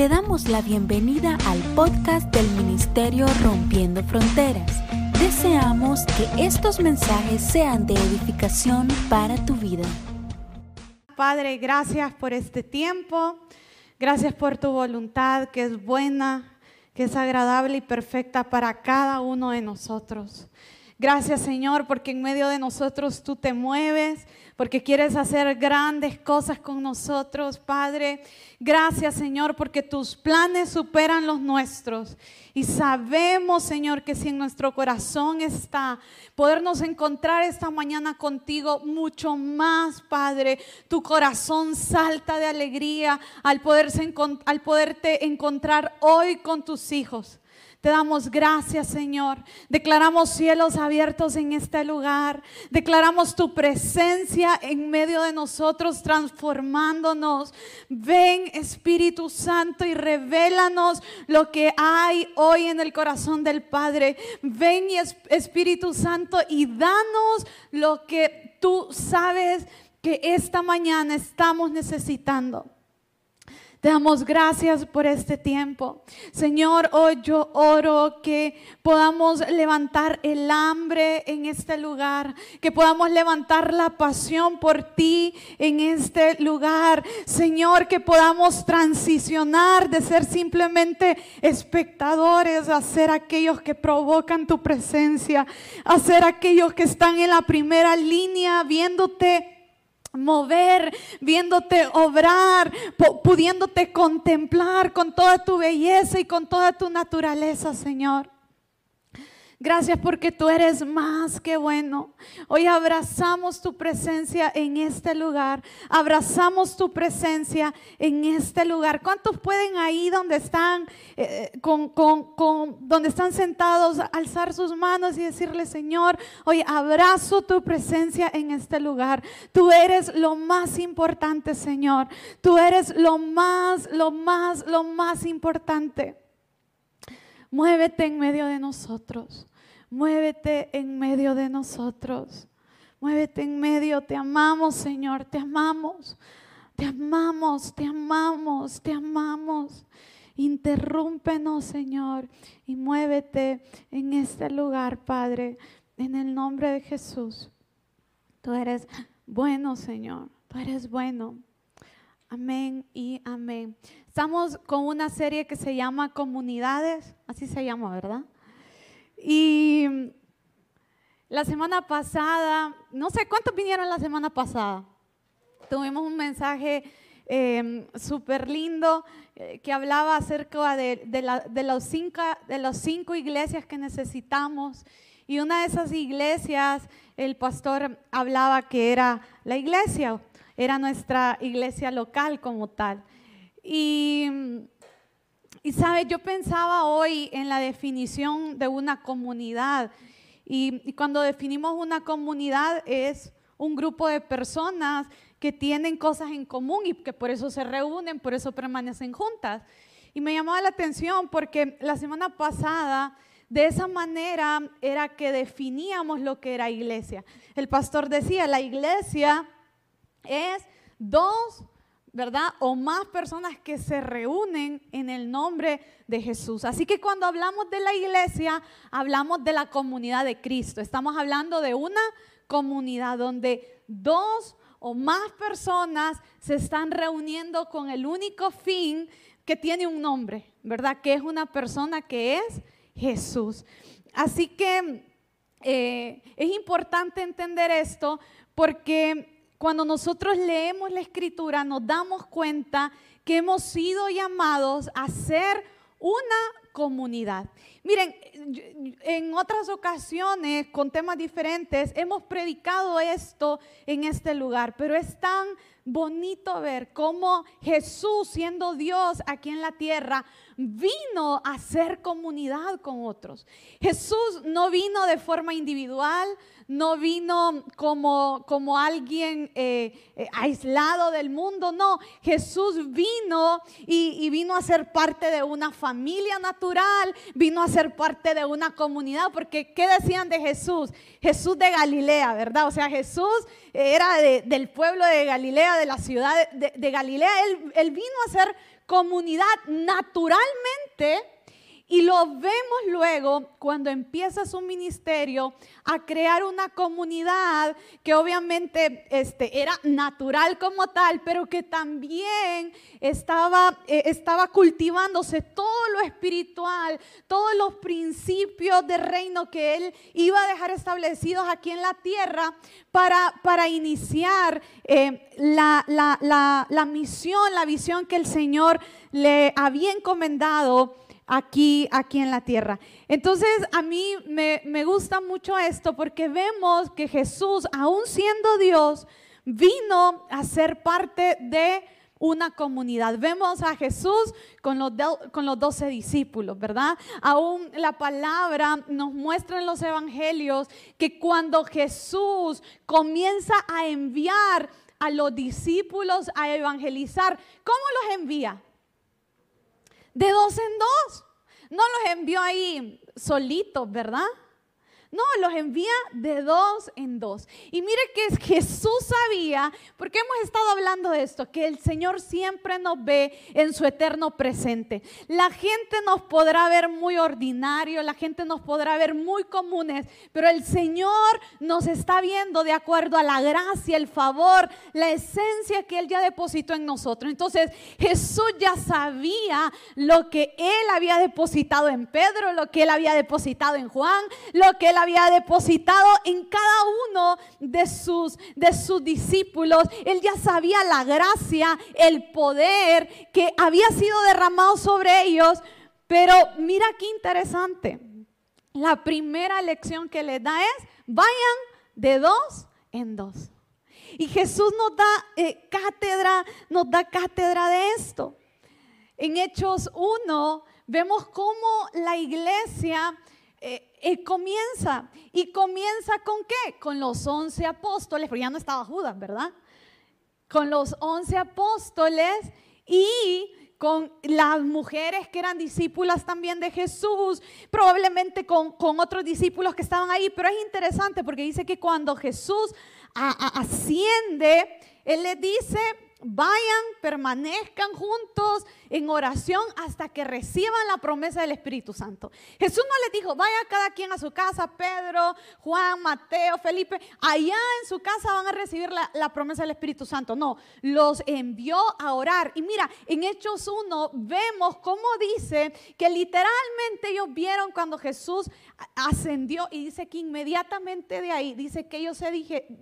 Te damos la bienvenida al podcast del Ministerio Rompiendo Fronteras. Deseamos que estos mensajes sean de edificación para tu vida. Padre, gracias por este tiempo. Gracias por tu voluntad que es buena, que es agradable y perfecta para cada uno de nosotros. Gracias Señor porque en medio de nosotros tú te mueves, porque quieres hacer grandes cosas con nosotros, Padre. Gracias Señor porque tus planes superan los nuestros. Y sabemos Señor que si en nuestro corazón está podernos encontrar esta mañana contigo mucho más, Padre, tu corazón salta de alegría al, poderse, al poderte encontrar hoy con tus hijos. Te damos gracias, Señor. Declaramos cielos abiertos en este lugar. Declaramos tu presencia en medio de nosotros, transformándonos. Ven, Espíritu Santo, y revélanos lo que hay hoy en el corazón del Padre. Ven, Espíritu Santo, y danos lo que tú sabes que esta mañana estamos necesitando. Te damos gracias por este tiempo. Señor, hoy yo oro que podamos levantar el hambre en este lugar, que podamos levantar la pasión por ti en este lugar. Señor, que podamos transicionar de ser simplemente espectadores a ser aquellos que provocan tu presencia, a ser aquellos que están en la primera línea viéndote mover, viéndote obrar, pudiéndote contemplar con toda tu belleza y con toda tu naturaleza, Señor. Gracias porque tú eres más que bueno. Hoy abrazamos tu presencia en este lugar. Abrazamos tu presencia en este lugar. ¿Cuántos pueden ahí donde están, eh, con, donde están sentados, alzar sus manos y decirle, Señor, hoy abrazo tu presencia en este lugar. Tú eres lo más importante, Señor. Tú eres lo más, lo más, lo más importante. Muévete en medio de nosotros. Muévete en medio de nosotros. Muévete en medio. Te amamos, Señor. Te amamos. Te amamos, te amamos, te amamos. Interrúmpenos, Señor, y muévete en este lugar, Padre, en el nombre de Jesús. Tú eres bueno, Señor. Tú eres bueno. Amén y amén. Estamos con una serie que se llama Comunidades, así se llama, ¿verdad? Y la semana pasada, no sé cuántos vinieron la semana pasada. Tuvimos un mensaje eh, súper lindo eh, que hablaba acerca de, de, los cinco, de las cinco iglesias que necesitamos. Y una de esas iglesias, el pastor hablaba que era la iglesia, era nuestra iglesia local como tal. Y y sabe, yo pensaba hoy en la definición de una comunidad. Y, cuando definimos una comunidad es un grupo de personas que tienen cosas en común y que por eso se reúnen, por eso permanecen juntas. Y me llamaba la atención porque la semana pasada de esa manera era que definíamos lo que era iglesia. El pastor decía, la iglesia es dos ¿verdad? O más personas que se reúnen en el nombre de Jesús. Así que cuando hablamos de la iglesia, hablamos de la comunidad de Cristo. Estamos hablando de una comunidad donde dos o más personas se están reuniendo con el único fin que tiene un nombre, ¿verdad? Que es una persona que es Jesús. Así que eh, es importante entender esto porque cuando nosotros leemos la escritura nos damos cuenta que hemos sido llamados a ser una comunidad. Miren, en otras ocasiones, con temas diferentes, hemos predicado esto en este lugar, pero es tan bonito ver cómo Jesús, siendo Dios aquí en la tierra, vino a ser comunidad con otros. Jesús no vino de forma individual, no vino como, como alguien eh, eh, aislado del mundo, no, Jesús vino y, y, vino a ser parte de una familia natural, vino a ser parte de una comunidad, porque ¿qué decían de Jesús? Jesús de Galilea, ¿verdad? O sea, Jesús era del pueblo de Galilea, de la ciudad de, Galilea, él, él vino a ser comunidad naturalmente y lo vemos luego cuando empieza su ministerio a crear una comunidad que obviamente este, era natural como tal, pero que también estaba, eh, estaba cultivándose todo lo espiritual, todos los principios de reino que él iba a dejar establecidos aquí en la tierra para, para iniciar eh, la, la, la misión, la visión que el Señor le había encomendado aquí, aquí en la tierra. Entonces a mí me, gusta mucho esto porque vemos que Jesús, aún siendo Dios, vino a ser parte de una comunidad. Vemos a Jesús con los, con los doce discípulos, ¿verdad? Aún la palabra nos muestra en los evangelios que cuando Jesús comienza a enviar a los discípulos a evangelizar, ¿cómo los envía? De dos en dos. No los envió ahí solitos, ¿verdad? No, los envía de dos en dos. Y mire que Jesús sabía, porque hemos estado hablando de esto, que el Señor siempre nos ve en su eterno presente. La gente nos podrá ver muy ordinario, la gente nos podrá ver muy comunes, pero el Señor nos está viendo de acuerdo a la gracia, el favor, la esencia que Él ya depositó en nosotros. Entonces Jesús ya sabía lo que Él había depositado en Pedro, lo que Él había depositado en Juan, lo que Él había depositado en cada uno de sus, de sus discípulos. Él ya sabía la gracia, el poder que había sido derramado sobre ellos. Pero mira qué interesante. La primera lección que les da es, vayan de dos en dos. Y Jesús nos da eh, cátedra, nos da cátedra de esto. En Hechos 1 vemos cómo la iglesia eh, comienza. ¿Y comienza con qué? Con los once apóstoles, pero ya no estaba Judas, ¿verdad? Con los once apóstoles y con las mujeres que eran discípulas también de Jesús, probablemente con, otros discípulos que estaban ahí, pero es interesante porque dice que cuando Jesús asciende, Él le dice, vayan, permanezcan juntos en oración hasta que reciban la promesa del Espíritu Santo. Jesús no les dijo, vaya cada quien a su casa, Pedro, Juan, Mateo, Felipe, allá en su casa van a recibir la, promesa del Espíritu Santo. No, los envió a orar. Y mira, en Hechos 1 vemos cómo dice que literalmente ellos vieron cuando Jesús ascendió y dice que inmediatamente de ahí, dice que ellos se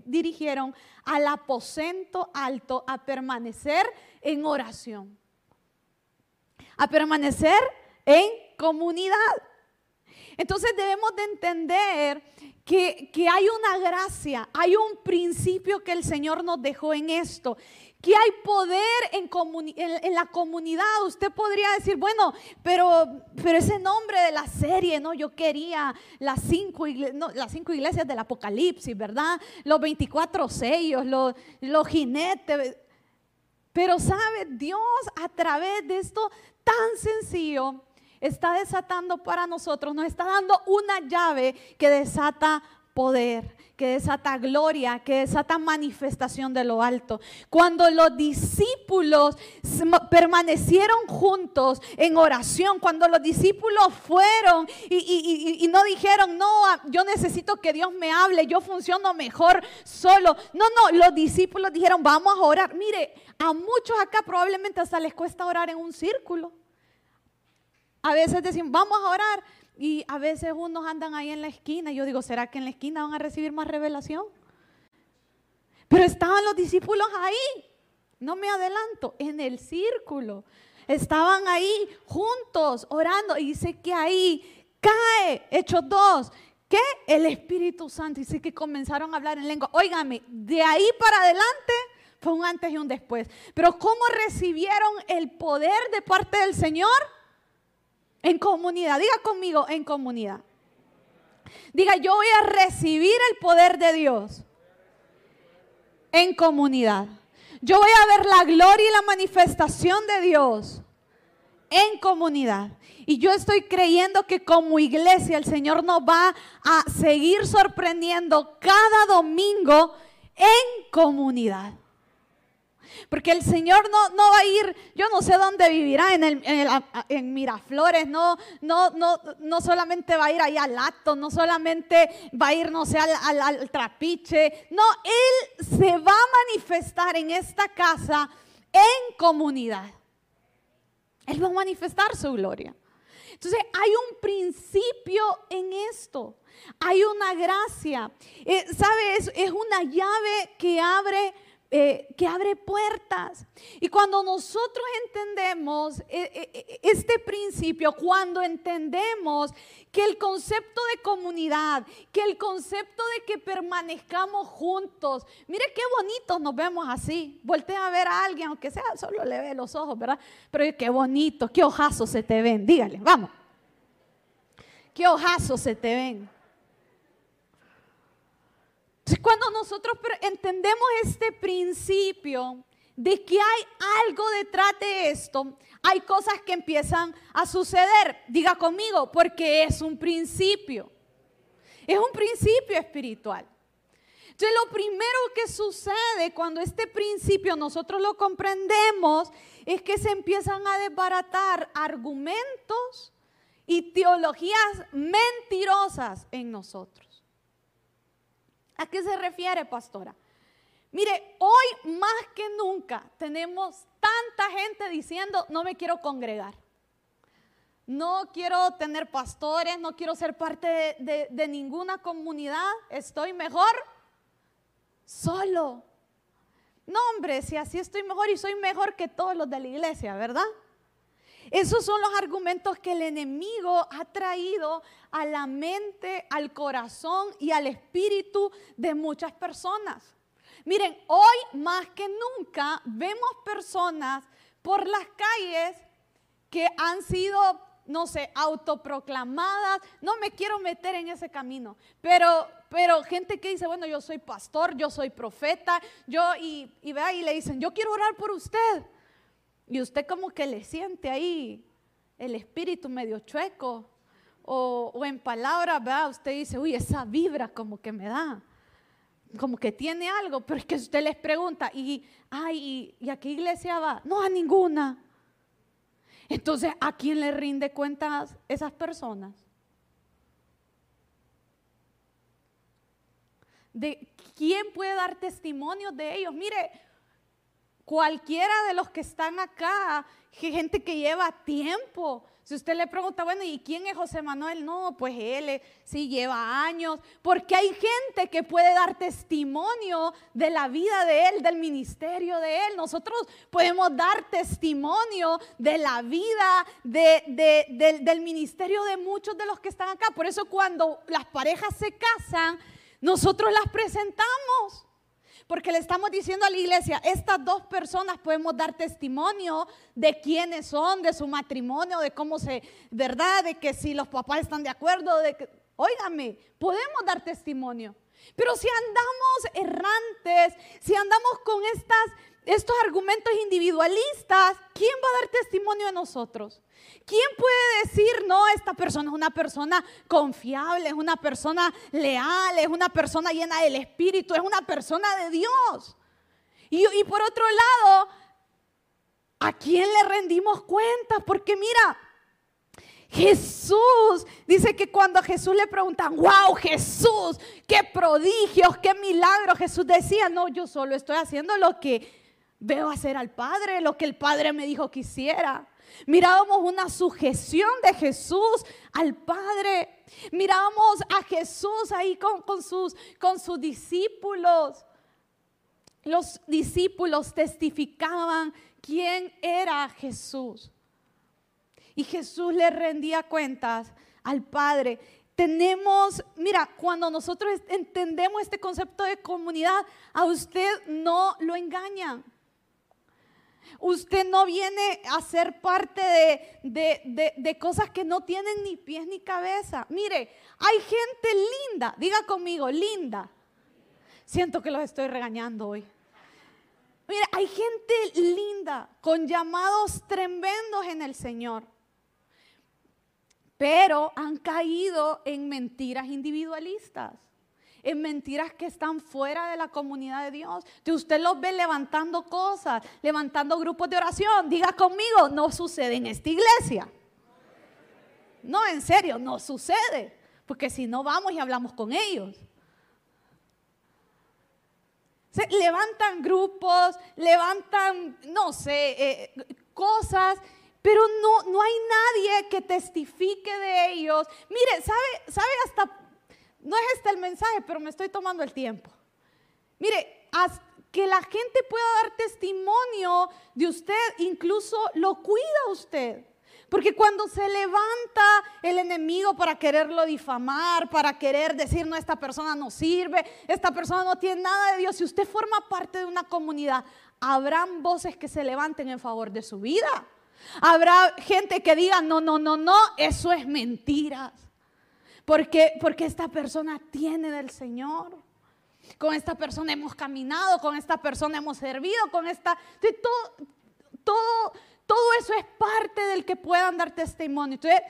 dirigieron al aposento alto a permanecer en oración a permanecer en comunidad. Entonces debemos de entender que, hay una gracia, hay un principio que el Señor nos dejó en esto, que hay poder en, la comunidad. Usted podría decir, bueno, pero, pero ese nombre de la serie, ¿no? Yo quería las cinco, las cinco iglesias del Apocalipsis, ¿verdad? Los 24 sellos, los, los jinetes. Pero sabe, Dios a través de esto tan sencillo está desatando para nosotros, nos está dando una llave que desata poder, que desata gloria, que desata manifestación de lo alto. Cuando los discípulos permanecieron juntos en oración, cuando los discípulos fueron y, y, no dijeron, no, yo necesito que Dios me hable, yo funciono mejor solo. No, no, los discípulos dijeron, vamos a orar. Mire, a muchos acá probablemente hasta les cuesta orar en un círculo. A veces decimos, vamos a orar. Y a veces unos andan ahí en la esquina. Y yo digo, ¿será que en la esquina van a recibir más revelación? Pero estaban los discípulos ahí. No me adelanto, en el círculo. Estaban ahí juntos orando. Y dice que ahí cae, hechos dos, que el Espíritu Santo. Dice que comenzaron a hablar en lengua. Óigame, de ahí para adelante fue un antes y un después. Pero ¿cómo recibieron el poder de parte del Señor? En comunidad. Diga conmigo, en comunidad. Diga, yo voy a recibir el poder de Dios en comunidad. Yo voy a ver la gloria y la manifestación de Dios en comunidad. Y yo estoy creyendo que como iglesia el Señor nos va a seguir sorprendiendo cada domingo en comunidad. Porque el Señor no, no va a ir, yo no sé dónde vivirá, en, Miraflores, no, no, no, no solamente va a ir ahí al acto, no solamente va a ir, no sé, al, trapiche. No, Él se va a manifestar en esta casa en comunidad. Él va a manifestar su gloria. Entonces hay un principio en esto, hay una gracia. Eh, ¿Sabes? Es una llave que abre eh, que abre puertas. Y cuando nosotros entendemos eh, eh, este principio, cuando entendemos que el concepto de comunidad, que el concepto de que permanezcamos juntos, mire qué bonito nos vemos así. Voltea a ver a alguien, aunque sea solo le ve los ojos, ¿verdad? Pero qué bonito, qué ojazos se te ven. Dígale, vamos. Qué ojazos se te ven. Cuando nosotros entendemos este principio de que hay algo detrás de esto, hay cosas que empiezan a suceder. Diga conmigo, porque es un principio. Es un principio espiritual. Entonces, lo primero que sucede cuando este principio nosotros lo comprendemos es que se empiezan a desbaratar argumentos y teologías mentirosas en nosotros. ¿A qué se refiere, pastora? Mire, hoy más que nunca tenemos tanta gente diciendo, no me quiero congregar. No quiero tener pastores, no quiero ser parte de, ninguna comunidad. Estoy mejor solo. No, hombre, si así estoy mejor y soy mejor que todos los de la iglesia, ¿verdad? Esos son los argumentos que el enemigo ha traído a la mente, al corazón y al espíritu de muchas personas. Miren, hoy más que nunca vemos personas por las calles que han sido, no sé, autoproclamadas. No me quiero meter en ese camino, pero, pero gente que dice, bueno, yo soy pastor, yo soy profeta, yo y, y vea y le dicen, yo quiero orar por usted. Y usted como que le siente ahí el espíritu medio chueco. O, en palabras, ¿verdad? Usted dice, uy, esa vibra como que me da. Como que tiene algo, pero es que usted les pregunta, y, ay, ¿y, a qué iglesia va? No, a ninguna. Entonces, ¿a quién le rinde cuentas esas personas? ¿De quién puede dar testimonio de ellos? Mire, Cualquiera de los que están acá, gente que lleva tiempo. Si usted le pregunta, bueno, ¿y quién es José Manuel? No, pues él sí lleva años, porque hay gente que puede dar testimonio de la vida de él, del ministerio de él. Nosotros podemos dar testimonio de la vida del ministerio de muchos de los que están acá. Por eso cuando las parejas se casan, nosotros las presentamos. Porque le estamos diciendo a la iglesia, estas dos personas podemos dar testimonio de quiénes son, de su matrimonio, de cómo se, ¿verdad? De que si los papás están de acuerdo, de que, óigame, podemos dar testimonio. Pero si andamos errantes, si andamos con estas, estos argumentos individualistas, ¿quién va a dar testimonio de nosotros? ¿Quién puede decir, no, esta persona es una persona confiable, es una persona leal, es una persona llena del Espíritu, es una persona de Dios? Y, por otro lado, ¿a quién le rendimos cuentas? Porque mira, Jesús dice que cuando a Jesús le preguntan, wow, Jesús, qué prodigios, qué milagros, Jesús decía, no, yo solo estoy haciendo lo que veo hacer al Padre, lo que el Padre me dijo que hiciera. Mirábamos una sujeción de Jesús al Padre. Mirábamos a Jesús ahí con, sus, sus discípulos. Los discípulos testificaban quién era Jesús. Y Jesús le rendía cuentas al Padre. Tenemos, mira, cuando nosotros entendemos este concepto de comunidad, a usted no lo engañan. Usted no viene a ser parte de, cosas que no tienen ni pies ni cabeza. Mire, hay gente linda, diga conmigo, linda. Siento que los estoy regañando hoy. Mire, hay gente linda con llamados tremendos en el Señor, pero han caído en mentiras individualistas. En mentiras que están fuera de la comunidad de Dios. Usted los ve levantando cosas, levantando grupos de oración. Diga conmigo, no sucede en esta iglesia. No, en serio, no sucede. Porque si no vamos y hablamos con ellos. Se levantan grupos, levantan, no sé, eh, cosas, pero no, no hay nadie que testifique de ellos. Mire, ¿sabe, sabe hasta, no es este el mensaje, pero me estoy tomando el tiempo. Mire, que la gente pueda dar testimonio de usted, incluso lo cuida usted. Porque cuando se levanta el enemigo para quererlo difamar, para querer decir, no, esta persona no sirve, esta persona no tiene nada de Dios, si usted forma parte de una comunidad, habrán voces que se levanten en favor de su vida. Habrá gente que diga, no, no, no, no, eso es mentira. Porque, porque esta persona tiene del Señor. Con esta persona hemos caminado, con esta persona hemos servido, con esta... todo, todo, todo eso es parte del que puedan dar testimonio. Entonces,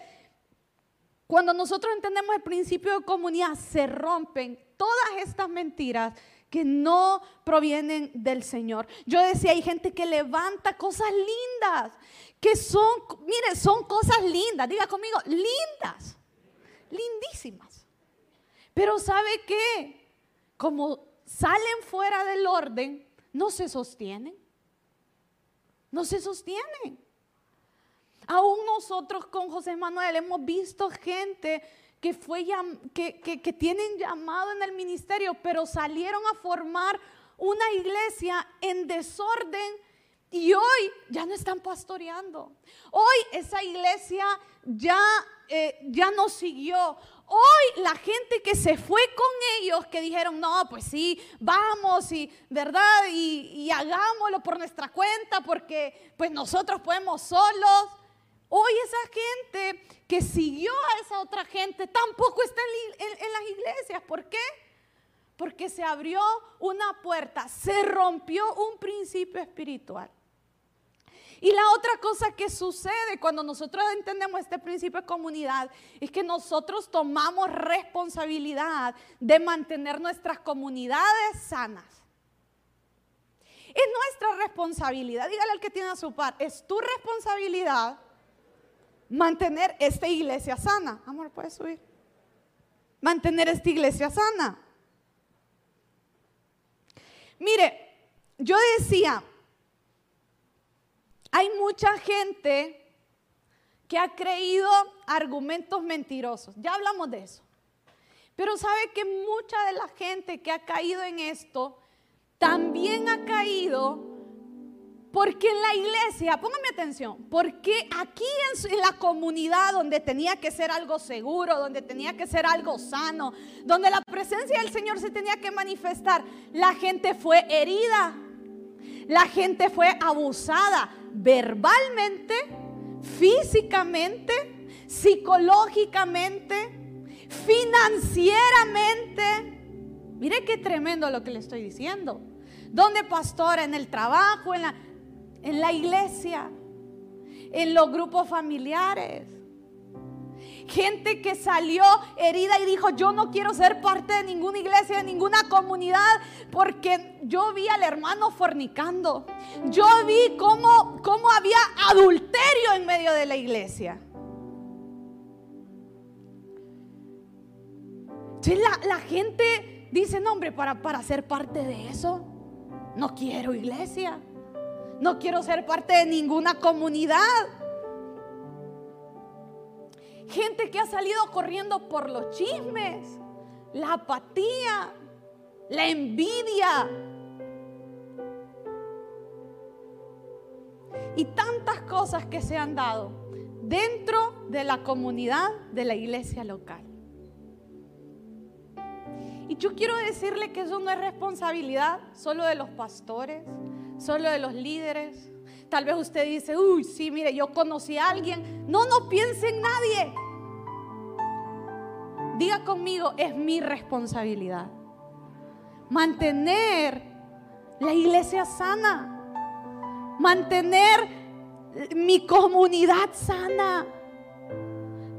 cuando nosotros entendemos el principio de comunidad, se rompen todas estas mentiras que no provienen del Señor. Yo decía, hay gente que levanta cosas lindas, que son, mire, son cosas lindas, diga conmigo, lindas, lindísimas. Pero ¿sabe qué? Como salen fuera del orden, no se sostienen no se sostienen. Aún nosotros con José Manuel hemos visto gente que, fue, que, que, tienen llamado en el ministerio, pero salieron a formar una iglesia en desorden y hoy ya no están pastoreando. Hoy esa iglesia ya, eh, ya no siguió. Hoy la gente que se fue con ellos, que dijeron, no, pues sí, vamos y, ¿verdad? Y, hagámoslo por nuestra cuenta porque pues nosotros podemos solos. Hoy esa gente que siguió a esa otra gente tampoco está en las iglesias. ¿Por qué? Porque se abrió una puerta, se rompió un principio espiritual. Y la otra cosa que sucede cuando nosotros entendemos este principio de comunidad es que nosotros tomamos responsabilidad de mantener nuestras comunidades sanas. Es nuestra responsabilidad, dígale al que tiene a su par, es tu responsabilidad mantener esta iglesia sana. Amor, puedes subir. Mantener esta iglesia sana. Mire, yo decía, hay mucha gente que ha creído argumentos mentirosos. Ya hablamos de eso. Pero sabe que mucha de la gente que ha caído en esto también ha caído porque en la iglesia, póngame atención, porque aquí en, la comunidad donde tenía que ser algo seguro, donde tenía que ser algo sano, donde la presencia del Señor se tenía que manifestar, la gente fue herida, la gente fue abusada, verbalmente, físicamente, psicológicamente, financieramente. Mire qué tremendo lo que le estoy diciendo. Donde pastora, en el trabajo, en la, en la iglesia, en los grupos familiares. Gente que salió herida y dijo, yo no quiero ser parte de ninguna iglesia, de ninguna comunidad, porque yo vi al hermano fornicando. Yo vi cómo, cómo había adulterio en medio de la iglesia. la, gente dice, no hombre, para, para ser parte de eso, no quiero iglesia. No quiero ser parte de ninguna comunidad. Gente que ha salido corriendo por los chismes, la apatía, la envidia. Y tantas cosas que se han dado dentro de la comunidad de la iglesia local. Y yo quiero decirle que eso no es responsabilidad solo de los pastores, solo de los líderes, Tal vez usted dice, uy, sí, mire, yo conocí a alguien. No, no piense en nadie. Diga conmigo, es mi responsabilidad. Mantener la iglesia sana. Mantener mi comunidad sana.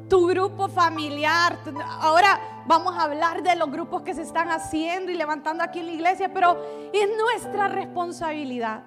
tu grupo familiar. Ahora vamos a hablar de los grupos que se están haciendo y levantando aquí en la iglesia, pero es nuestra responsabilidad.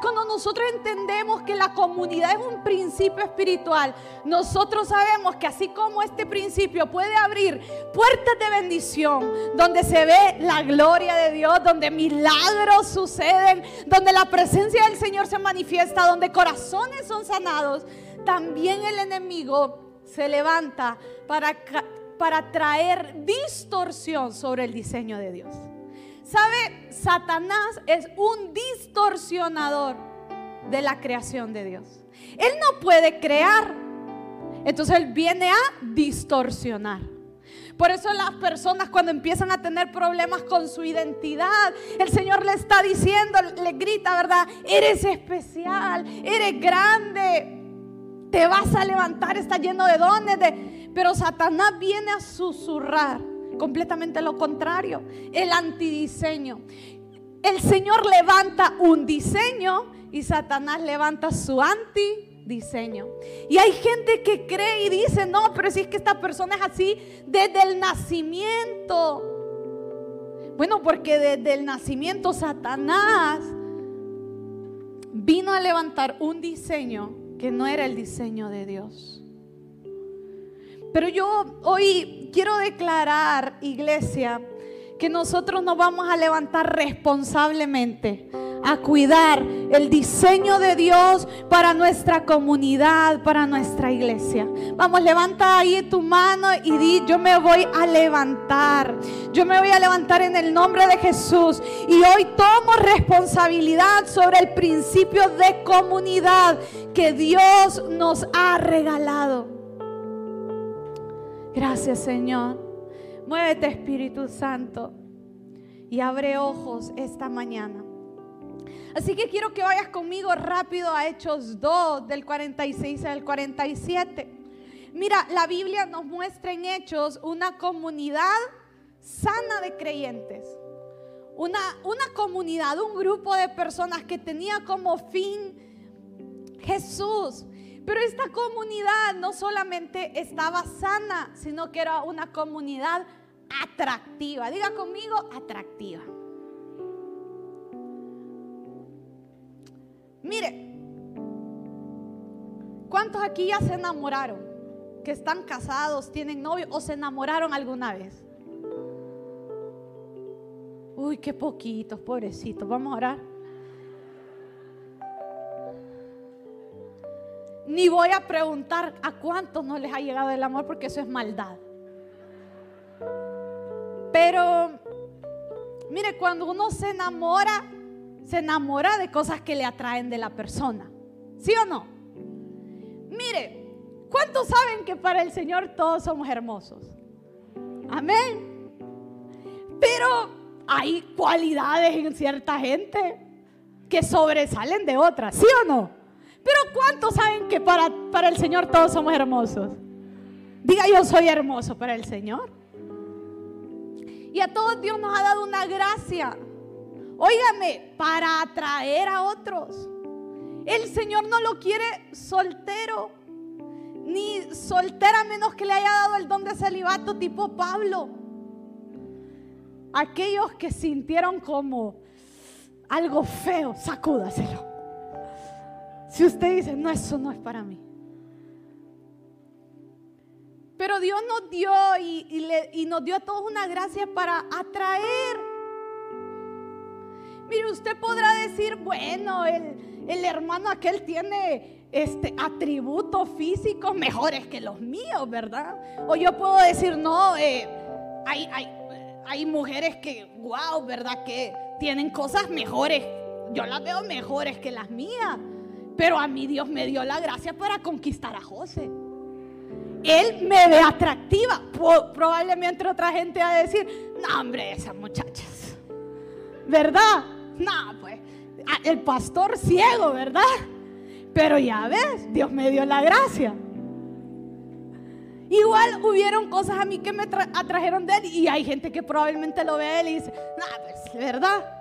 Cuando nosotros entendemos que la comunidad es un principio espiritual, nosotros sabemos que así como este principio puede abrir puertas de bendición, donde se ve la gloria de Dios, donde milagros suceden, donde la presencia del Señor se manifiesta, donde corazones son sanados, también el enemigo se levanta para, para traer distorsión sobre el diseño de Dios. ¿Sabe? Satanás es un distorsionador de la creación de Dios. Él no puede crear. Entonces él viene a distorsionar. Por eso las personas cuando empiezan a tener problemas con su identidad, el Señor le está diciendo, le grita, ¿verdad? Eres especial, eres grande, te vas a levantar, está lleno de dones. De... Pero Satanás viene a susurrar completamente lo contrario, el antidiseño. El Señor levanta un diseño y Satanás levanta su antidiseño. Y hay gente que cree y dice, no, pero si es que esta persona es así desde el nacimiento. Bueno, porque desde el nacimiento Satanás vino a levantar un diseño que no era el diseño de Dios. Pero yo hoy quiero declarar, iglesia, que nosotros nos vamos a levantar responsablemente a cuidar el diseño de Dios para nuestra comunidad, para nuestra iglesia. Vamos, levanta ahí tu mano y di, yo me voy a levantar. Yo me voy a levantar en el nombre de Jesús. Y hoy tomo responsabilidad sobre el principio de comunidad que Dios nos ha regalado. Gracias Señor. Muévete Espíritu Santo y abre ojos esta mañana. Así que quiero que vayas conmigo rápido a Hechos 2 del 46 al 47. Mira, la Biblia nos muestra en Hechos una comunidad sana de creyentes. Una, una comunidad, un grupo de personas que tenía como fin Jesús. Pero esta comunidad no solamente estaba sana, sino que era una comunidad atractiva. Diga conmigo, atractiva. Mire, ¿cuántos aquí ya se enamoraron? Que están casados, tienen novio o se enamoraron alguna vez. Uy, qué poquitos, pobrecitos. Vamos a orar. Ni voy a preguntar a cuántos no les ha llegado el amor porque eso es maldad. Pero, mire, cuando uno se enamora, se enamora de cosas que le atraen de la persona. ¿Sí o no? Mire, ¿cuántos saben que para el Señor todos somos hermosos? Amén. Pero hay cualidades en cierta gente que sobresalen de otras, ¿sí o no? Pero ¿cuántos saben que para, para el Señor todos somos hermosos? Diga yo soy hermoso para el Señor. Y a todos Dios nos ha dado una gracia. Óigame, para atraer a otros. El Señor no lo quiere soltero, ni soltera menos que le haya dado el don de celibato tipo Pablo. Aquellos que sintieron como algo feo, sacúdaselo. Si usted dice, no, eso no es para mí. Pero Dios nos dio y, nos dio a todos una gracia para atraer. Mire, usted podrá decir, bueno, el, hermano aquel tiene este, atributos físicos mejores que los míos, ¿verdad? O yo puedo decir, no, eh, hay, hay mujeres que, wow, ¿verdad? Que tienen cosas mejores. Yo las veo mejores que las mías. Pero a mí Dios me dio la gracia para conquistar a José. Él me ve atractiva. Probablemente otra gente va a decir, no, hombre, esas muchachas. ¿Verdad? No, pues, el pastor ciego, ¿verdad? Pero ya ves, Dios me dio la gracia. Igual hubieron cosas a mí que me atrajeron de él y hay gente que probablemente lo ve a él y dice, no, pues, ¿verdad?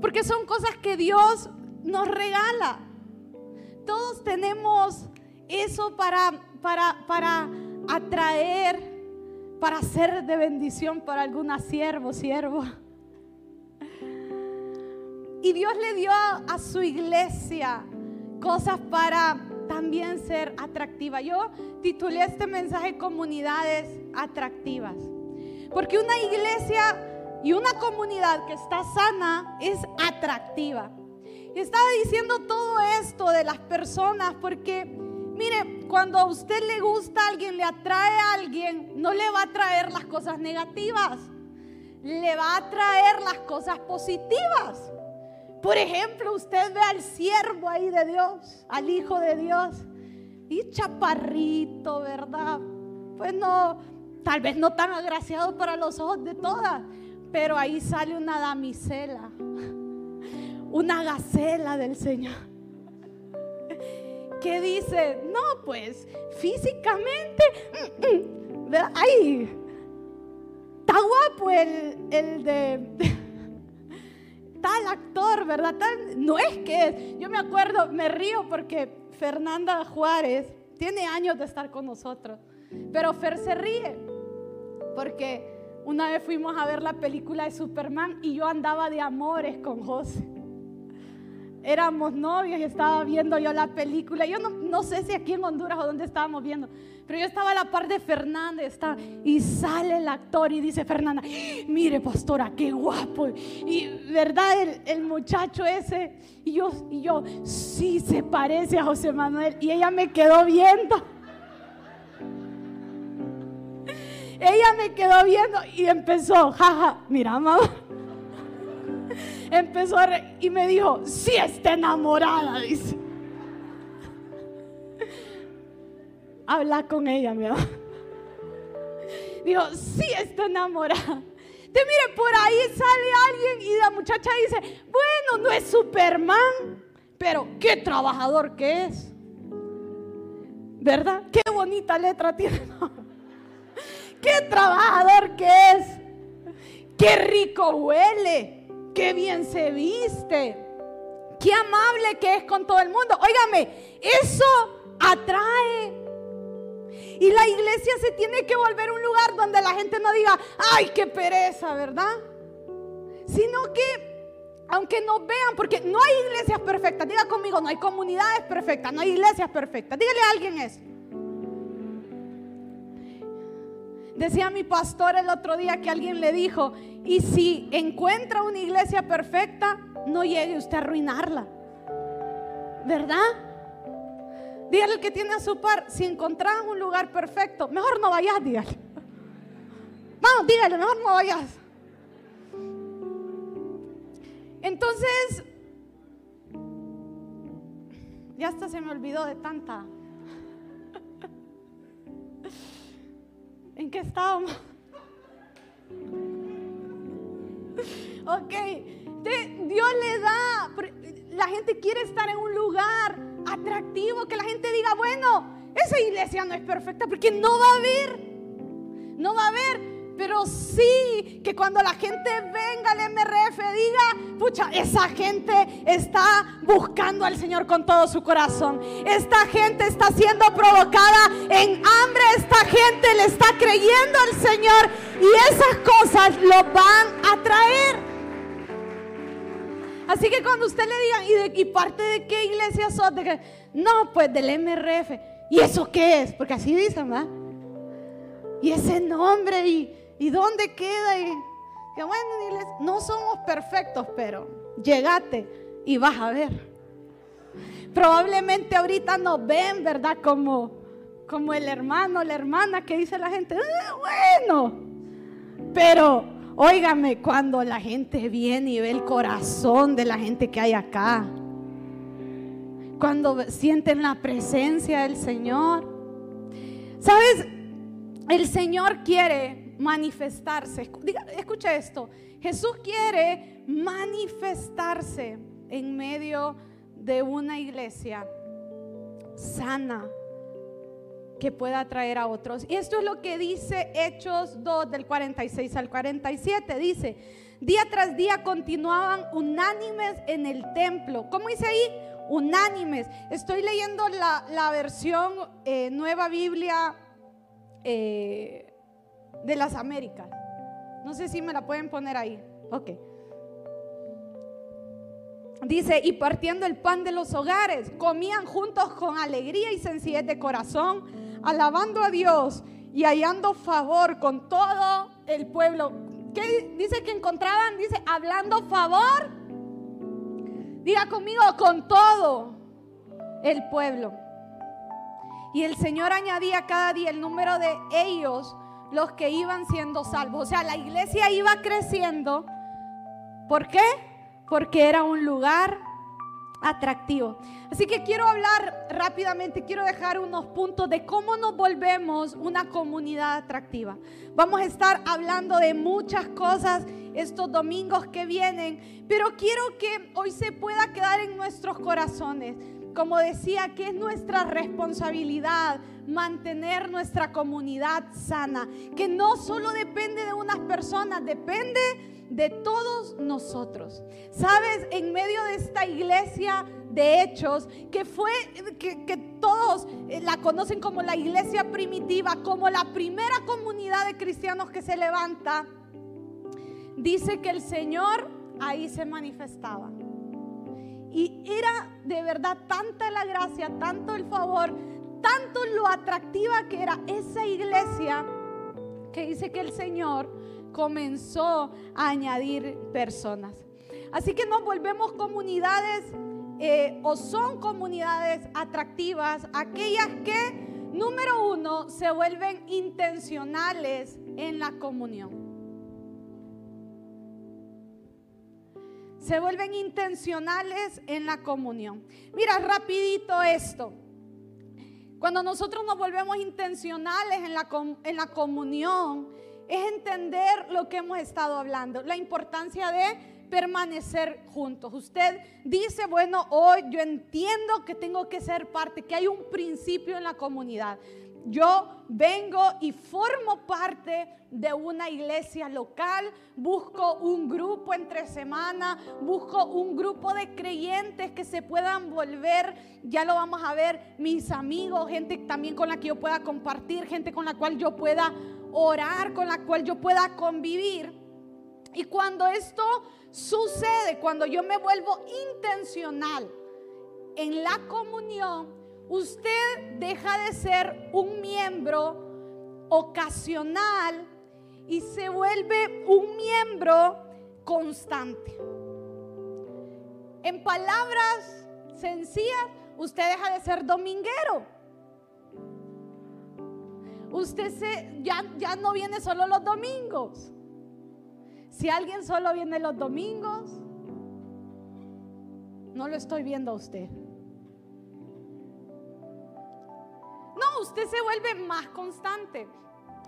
Porque son cosas que Dios nos regala. Todos tenemos eso para, para, para atraer, para ser de bendición para alguna siervo, siervo. Y Dios le dio a su iglesia cosas para también ser atractiva. Yo titulé este mensaje Comunidades Atractivas. Porque una iglesia y una comunidad que está sana es atractiva. Y estaba diciendo todo esto de las personas porque, mire, cuando a usted le gusta a alguien, le atrae a alguien, no le va a traer las cosas negativas, le va a traer las cosas positivas. Por ejemplo, usted ve al siervo ahí de Dios, al Hijo de Dios, y chaparrito, ¿verdad? Pues no, tal vez no tan agraciado para los ojos de todas, pero ahí sale una damisela, una gacela del Señor. Que dice, no, pues físicamente, mm, mm, ahí, está guapo el, el de tal actor, ¿verdad? no es que yo me acuerdo, me río porque Fernanda Juárez tiene años de estar con nosotros, pero Fer se ríe porque una vez fuimos a ver la película de Superman y yo andaba de amores con José. Éramos novios y estaba viendo yo la película. Yo no, no sé si aquí en Honduras o dónde estábamos viendo, pero yo estaba a la par de Fernanda está, y sale el actor y dice Fernanda, mire pastora, qué guapo. Y verdad, el, el muchacho ese, y yo, y yo, sí se parece a José Manuel. Y ella me quedó viendo. Ella me quedó viendo y empezó, jaja, mira mamá. Empezó a y me dijo, sí está enamorada, dice. habla con ella, mi amor. Dijo, sí, está enamorada. Te mire, por ahí sale alguien y la muchacha dice, bueno, no es Superman, pero qué trabajador que es. ¿Verdad? Qué bonita letra tiene. Qué trabajador que es. Qué rico huele. Qué bien se viste. Qué amable que es con todo el mundo. Óigame, eso atrae y la iglesia se tiene que volver un lugar donde la gente no diga, ay, qué pereza, ¿verdad? Sino que, aunque nos vean, porque no hay iglesias perfectas, diga conmigo, no hay comunidades perfectas, no hay iglesias perfectas. Dígale a alguien eso. Decía mi pastor el otro día que alguien le dijo, y si encuentra una iglesia perfecta, no llegue usted a arruinarla. ¿Verdad? Dígale al que tiene a su par, si encontrás un lugar perfecto, mejor no vayas, dígale. Vamos, dígale, mejor no vayas. Entonces, ya hasta se me olvidó de tanta. ¿En qué estábamos? Ok, Dios le da, la gente quiere estar en un lugar atractivo, que la gente diga, bueno, esa iglesia no es perfecta porque no va a haber, no va a haber. Pero sí que cuando la gente venga al MRF diga, pucha, esa gente está buscando al Señor con todo su corazón. Esta gente está siendo provocada en hambre. Esta gente le está creyendo al Señor y esas cosas lo van a traer. Así que cuando usted le diga, ¿y, de, parte de qué iglesia sos? De no, pues del MRF. ¿Y eso qué es? Porque así dicen, ¿verdad? Y ese nombre, ¿y, y dónde queda? Y, que bueno, no somos perfectos, pero llegate y vas a ver. Probablemente ahorita nos ven, ¿verdad? Como, como el hermano, la hermana que dice la gente, ah, bueno, pero Óigame, cuando la gente viene y ve el corazón de la gente que hay acá, cuando sienten la presencia del Señor, ¿sabes? El Señor quiere manifestarse. escucha esto, Jesús quiere manifestarse en medio de una iglesia sana, que pueda atraer a otros. Y esto es lo que dice Hechos 2 del 46 al 47. Dice, día tras día continuaban unánimes en el templo. ¿Cómo dice ahí? unánimes. Estoy leyendo la, versión eh, Nueva Biblia eh, de las Américas. No sé si me la pueden poner ahí. Ok. Dice, y partiendo el pan de los hogares, comían juntos con alegría y sencillez de corazón, alabando a Dios y hallando favor con todo el pueblo. ¿Qué dice que encontraban? Dice, hablando favor. Diga conmigo, con todo el pueblo. Y el Señor añadía cada día el número de ellos, los que iban siendo salvos. O sea, la iglesia iba creciendo. ¿Por qué? porque era un lugar atractivo. Así que quiero hablar rápidamente, quiero dejar unos puntos de cómo nos volvemos una comunidad atractiva. Vamos a estar hablando de muchas cosas estos domingos que vienen, pero quiero que hoy se pueda quedar en nuestros corazones. Como decía, que es nuestra responsabilidad mantener nuestra comunidad sana, que no solo depende de unas personas, depende de todos nosotros. Sabes, en medio de esta iglesia de hechos, que fue, que, todos eh, la conocen como la iglesia primitiva, como la primera comunidad de cristianos que se levanta, dice que el Señor ahí se manifestaba. Y era de verdad tanta la gracia, tanto el favor, tanto lo atractiva que era esa iglesia, que dice que el Señor comenzó a añadir personas. Así que nos volvemos comunidades eh, o son comunidades atractivas, aquellas que, número uno, se vuelven intencionales en la comunión. Se vuelven intencionales en la comunión. Mira, rapidito esto. Cuando nosotros nos volvemos intencionales en la, en la comunión, es entender lo que hemos estado hablando, la importancia de permanecer juntos. Usted dice, bueno, hoy yo entiendo que tengo que ser parte, que hay un principio en la comunidad. Yo vengo y formo parte de una iglesia local, busco un grupo entre semana, busco un grupo de creyentes que se puedan volver, ya lo vamos a ver, mis amigos, gente también con la que yo pueda compartir, gente con la cual yo pueda orar, con la cual yo pueda convivir. Y cuando esto sucede, cuando yo me vuelvo intencional en la comunión, usted deja de ser un miembro ocasional y se vuelve un miembro constante. En palabras sencillas, usted deja de ser dominguero Usted se, ya, ya no viene solo los domingos. Si alguien solo viene los domingos, no lo estoy viendo a usted. No, usted se vuelve más constante.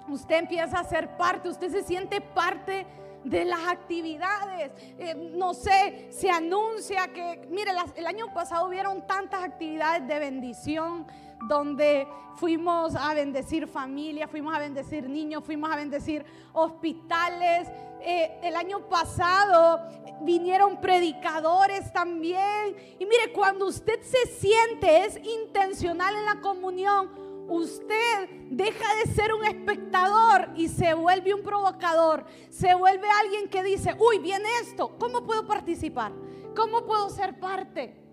Usted empieza a ser parte, usted se siente parte de las actividades. Eh, no sé, se anuncia que, mire, el año pasado hubieron tantas actividades de bendición donde fuimos a bendecir familias, fuimos a bendecir niños, fuimos a bendecir hospitales. Eh, el año pasado vinieron predicadores también. Y mire, cuando usted se siente, es intencional en la comunión, usted deja de ser un espectador y se vuelve un provocador. Se vuelve alguien que dice, uy, viene esto, ¿cómo puedo participar? ¿Cómo puedo ser parte?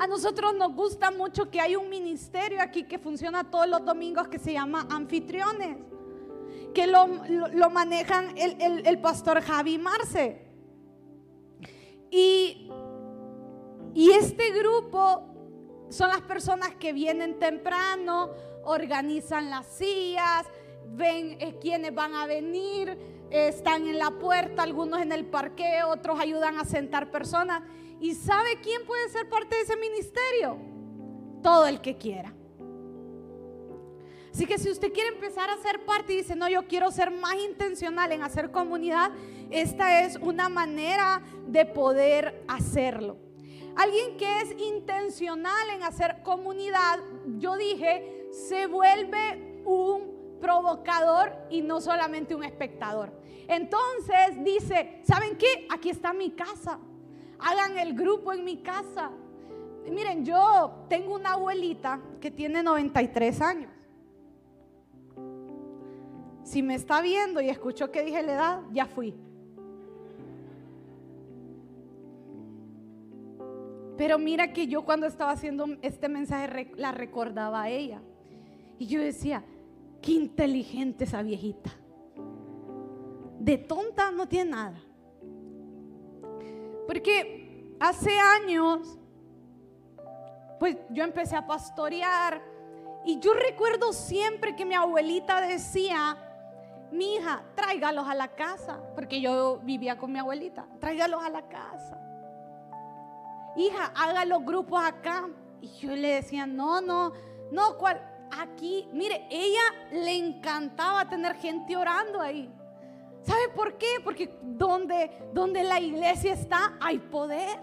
A nosotros nos gusta mucho que hay un ministerio aquí que funciona todos los domingos que se llama anfitriones, que lo, manejan el, el, pastor Javi Marce. Y, y este grupo son las personas que vienen temprano, organizan las sillas, ven eh, quiénes van a venir, están en la puerta, algunos en el parque, otros ayudan a sentar personas. ¿Y sabe quién puede ser parte de ese ministerio? Todo el que quiera. Así que si usted quiere empezar a ser parte y dice, no, yo quiero ser más intencional en hacer comunidad, esta es una manera de poder hacerlo. Alguien que es intencional en hacer comunidad, yo dije, se vuelve un provocador y no solamente un espectador. Entonces dice, ¿saben qué? Aquí está mi casa hagan el grupo en mi casa. miren, yo tengo una abuelita que tiene 93 años. Si me está viendo y escuchó que dije la edad, ya fui. Pero mira que yo cuando estaba haciendo este mensaje la recordaba a ella. Y yo decía, qué inteligente esa viejita. De tonta no tiene nada. Porque hace años, pues yo empecé a pastorear y yo recuerdo siempre que mi abuelita decía, mi hija, tráigalos a la casa, porque yo vivía con mi abuelita, tráigalos a la casa. Hija, haga los grupos acá. Y yo le decía, no, no, no, ¿cuál? Aquí, mire, ella le encantaba tener gente orando ahí. ¿Sabe por qué? Porque donde, donde la iglesia está hay poder.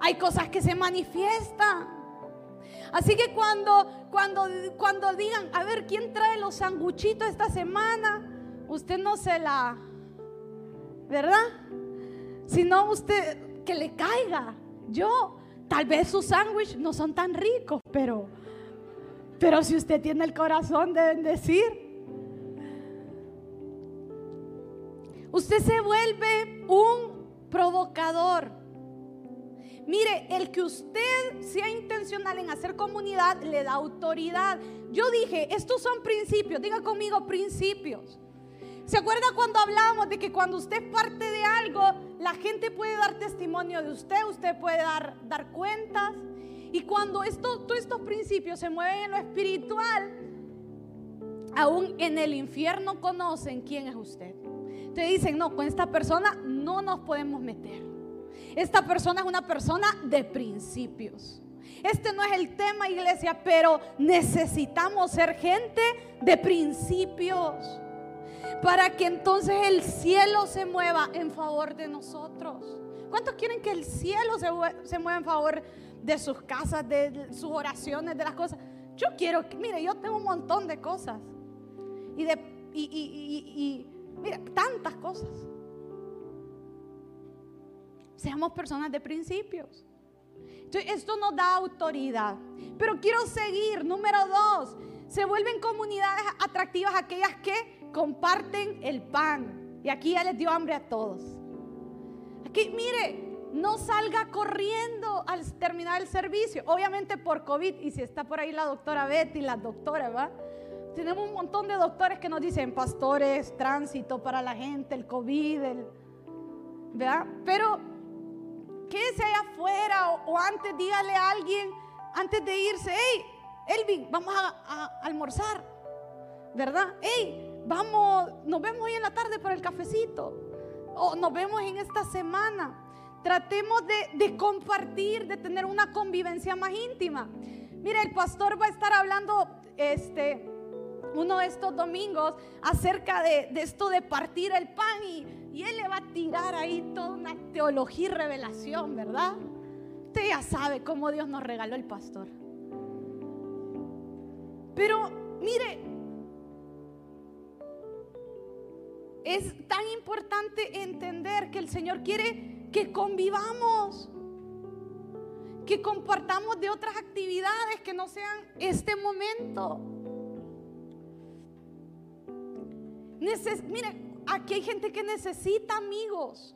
Hay cosas que se manifiestan. Así que cuando, cuando, cuando digan, a ver, ¿quién trae los sanguchitos esta semana? Usted no se la, ¿verdad? Sino usted que le caiga. Yo, tal vez sus sándwiches no son tan ricos, pero, pero si usted tiene el corazón de bendecir, Usted se vuelve un provocador. Mire, el que usted sea intencional en hacer comunidad le da autoridad. Yo dije, estos son principios, diga conmigo principios. ¿Se acuerda cuando hablábamos de que cuando usted parte de algo, la gente puede dar testimonio de usted, usted puede dar, dar cuentas? Y cuando todos estos principios se mueven en lo espiritual, aún en el infierno conocen quién es usted. Te dicen, no, con esta persona no nos podemos meter. Esta persona es una persona de principios. Este no es el tema, iglesia, pero necesitamos ser gente de principios para que entonces el cielo se mueva en favor de nosotros. ¿Cuántos quieren que el cielo se, mueva en favor de sus casas, de sus oraciones, de las cosas? Yo quiero, mire, yo tengo un montón de cosas. Y de, y Mira, tantas cosas. Seamos personas de principios. Entonces, esto nos da autoridad. Pero quiero seguir. Número dos, se vuelven comunidades atractivas aquellas que comparten el pan. Y aquí ya les dio hambre a todos. Aquí, mire, no salga corriendo al terminar el servicio. Obviamente por COVID. Y si está por ahí la doctora Betty, la doctora, ¿va? Tenemos un montón de doctores que nos dicen pastores, tránsito para la gente, el COVID, el, ¿verdad? Pero quédese allá afuera o, antes dígale a alguien, antes de irse, hey, Elvin, vamos a, almorzar, ¿verdad? Hey, vamos, nos vemos hoy en la tarde para el cafecito o nos vemos en esta semana. Tratemos de, de compartir, de tener una convivencia más íntima. Mira, el pastor va a estar hablando, este, uno de estos domingos acerca de, esto de partir el pan y, y, él le va a tirar ahí toda una teología y revelación, ¿verdad? Usted ya sabe cómo Dios nos regaló el pastor. Pero mire, es tan importante entender que el Señor quiere que convivamos, que compartamos de otras actividades que no sean este momento. Mire, aquí hay gente que necesita amigos.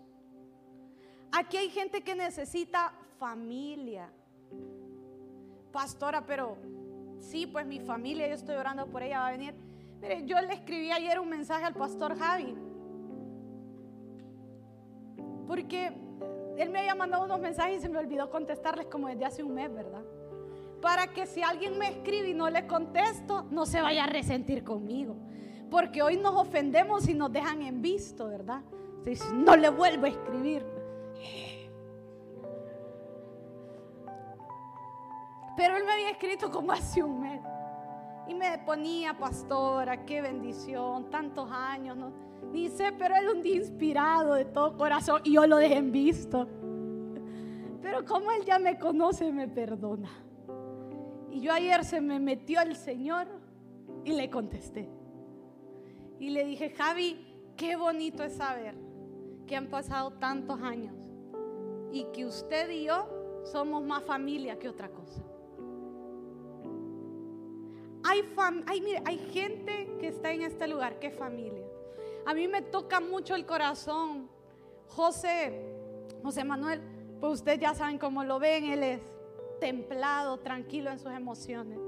Aquí hay gente que necesita familia. Pastora, pero sí, pues mi familia, yo estoy orando por ella, va a venir. Mire, yo le escribí ayer un mensaje al pastor Javi. Porque él me había mandado unos mensajes y se me olvidó contestarles como desde hace un mes, ¿verdad? Para que si alguien me escribe y no le contesto, no se vaya a resentir conmigo. Porque hoy nos ofendemos y nos dejan en visto, ¿verdad? no le vuelvo a escribir. Pero él me había escrito como hace un mes. Y me ponía, pastora, qué bendición, tantos años. Dice, pero él un día inspirado de todo corazón y yo lo dejé en visto. Pero como él ya me conoce, me perdona. Y yo ayer se me metió el Señor y le contesté. Y le dije, Javi, qué bonito es saber que han pasado tantos años y que usted y yo somos más familia que otra cosa. Hay, hay, mire, hay gente que está en este lugar es familia. A mí me toca mucho el corazón. José, José Manuel, pues ustedes ya saben cómo lo ven, él es templado, tranquilo en sus emociones.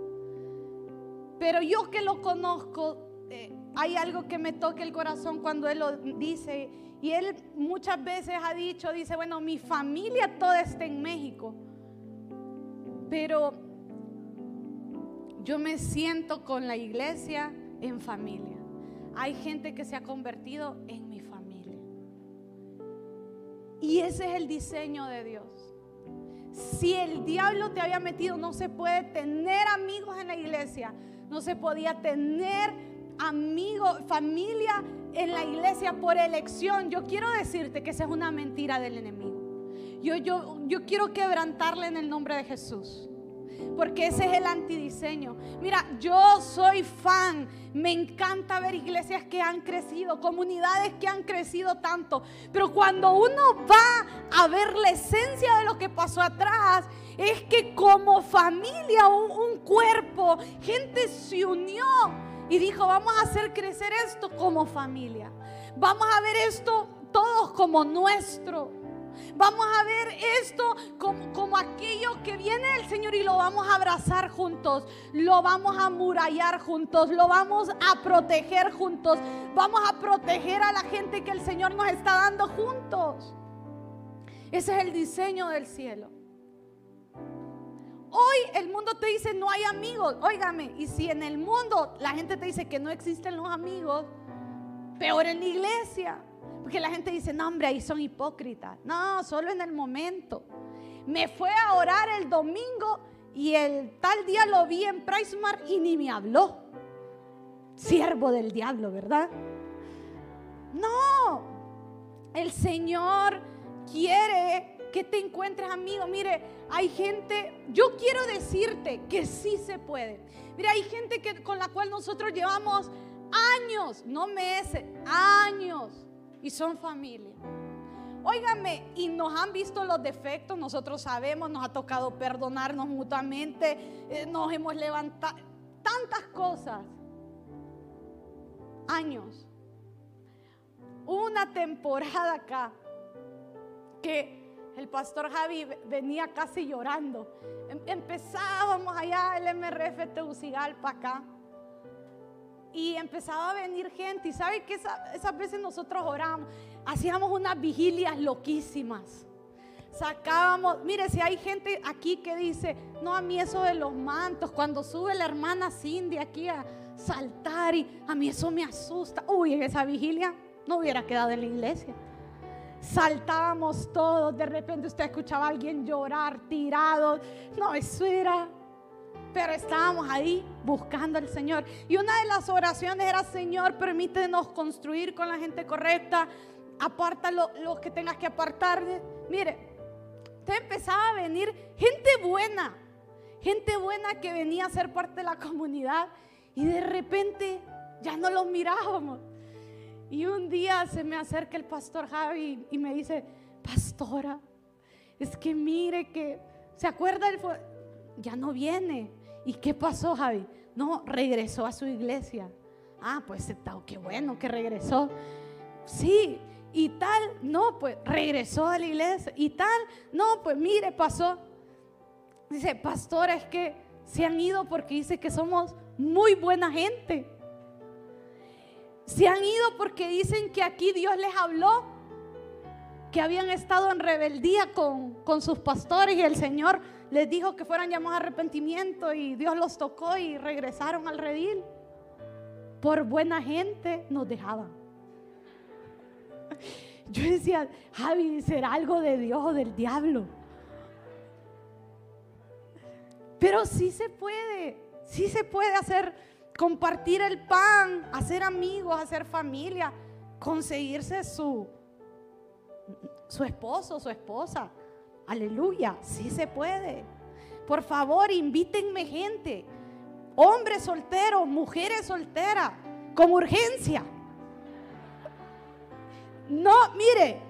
Pero yo que lo conozco, eh, hay algo que me toca el corazón cuando él lo dice. Y él muchas veces ha dicho, dice, bueno, mi familia toda está en México. Pero yo me siento con la iglesia en familia. Hay gente que se ha convertido en mi familia. Y ese es el diseño de Dios. Si el diablo te había metido, no se puede tener amigos en la iglesia, no se podía tener amigos, familia en la iglesia por elección. Yo quiero decirte que esa es una mentira del enemigo. Yo, yo, yo quiero quebrantarle en el nombre de Jesús porque ese es el antidiseño. Mira, yo soy fan, me encanta ver iglesias que han crecido, comunidades que han crecido tanto, pero cuando uno va a ver la esencia de lo que pasó atrás, es que como familia, un, cuerpo, gente se unió y dijo, vamos a hacer crecer esto como familia. Vamos a ver esto todos como nuestro. Vamos a ver esto como, aquello que viene del Señor y lo vamos a abrazar juntos, lo vamos a murallar juntos, lo vamos a proteger juntos, vamos a proteger a la gente que el Señor nos está dando juntos. Ese es el diseño del cielo. Hoy el mundo te dice no hay amigos. Óigame, y si en el mundo la gente te dice que no existen los amigos, peor en la iglesia. Porque la gente dice, no, hombre, ahí son hipócritas. No, solo en el momento. Me fue a orar el domingo y el tal día lo vi en Pricemar y ni me habló. Siervo del diablo, ¿verdad? No, el Señor quiere que te encuentres amigo. Mire, hay gente, yo quiero decirte que sí se puede. Mire, hay gente que, con la cual nosotros llevamos años, no meses, años y son familia. Óigame, y nos han visto los defectos, nosotros sabemos, nos ha tocado perdonarnos mutuamente, eh, nos hemos levantado, tantas cosas. Años. Una temporada acá que el pastor Javi venía casi llorando. Em, empezábamos allá el MRF Teucigalpa acá y empezaba a venir gente. Y sabe que esas veces nosotros oramos, hacíamos unas vigilias loquísimas. Sacábamos, mire, si hay gente aquí que dice, no, a mí eso de los mantos, cuando sube la hermana Cindy aquí a saltar y a mí eso me asusta. Uy, en esa vigilia no hubiera quedado en la iglesia. Saltábamos todos, de repente usted escuchaba a alguien llorar, tirado. No, eso era pero estábamos ahí buscando al Señor. Y una de las oraciones era, Señor, permítenos construir con la gente correcta, aparta lo, que tengas que apartar. Mire, te empezaba a venir gente buena, gente buena que venía a ser parte de la comunidad y de repente ya no los mirábamos. Y un día se me acerca el pastor Javi y me dice, pastora, es que mire que, ¿se acuerda? ya no viene. ¿Y qué pasó, Javi? No, regresó a su iglesia. Ah, pues qué bueno que regresó. Sí, y tal, no, pues regresó a la iglesia. Y tal, no, pues mire, pasó. Dice, pastor, es que se han ido porque dice que somos muy buena gente. Se han ido porque dicen que aquí Dios les habló, que habían estado en rebeldía con, con sus pastores y el Señor les dijo que fueran llamados a arrepentimiento y Dios los tocó y regresaron al redil. Por buena gente nos dejaban. Yo decía, Javi, ¿será algo de Dios o del diablo? Pero sí se puede, sí se puede hacer, compartir el pan, hacer amigos, hacer familia, conseguirse su, su esposo, su esposa. Aleluya, sí se puede. Por favor, invítenme gente. Hombres solteros, mujeres solteras, con urgencia. No, mire,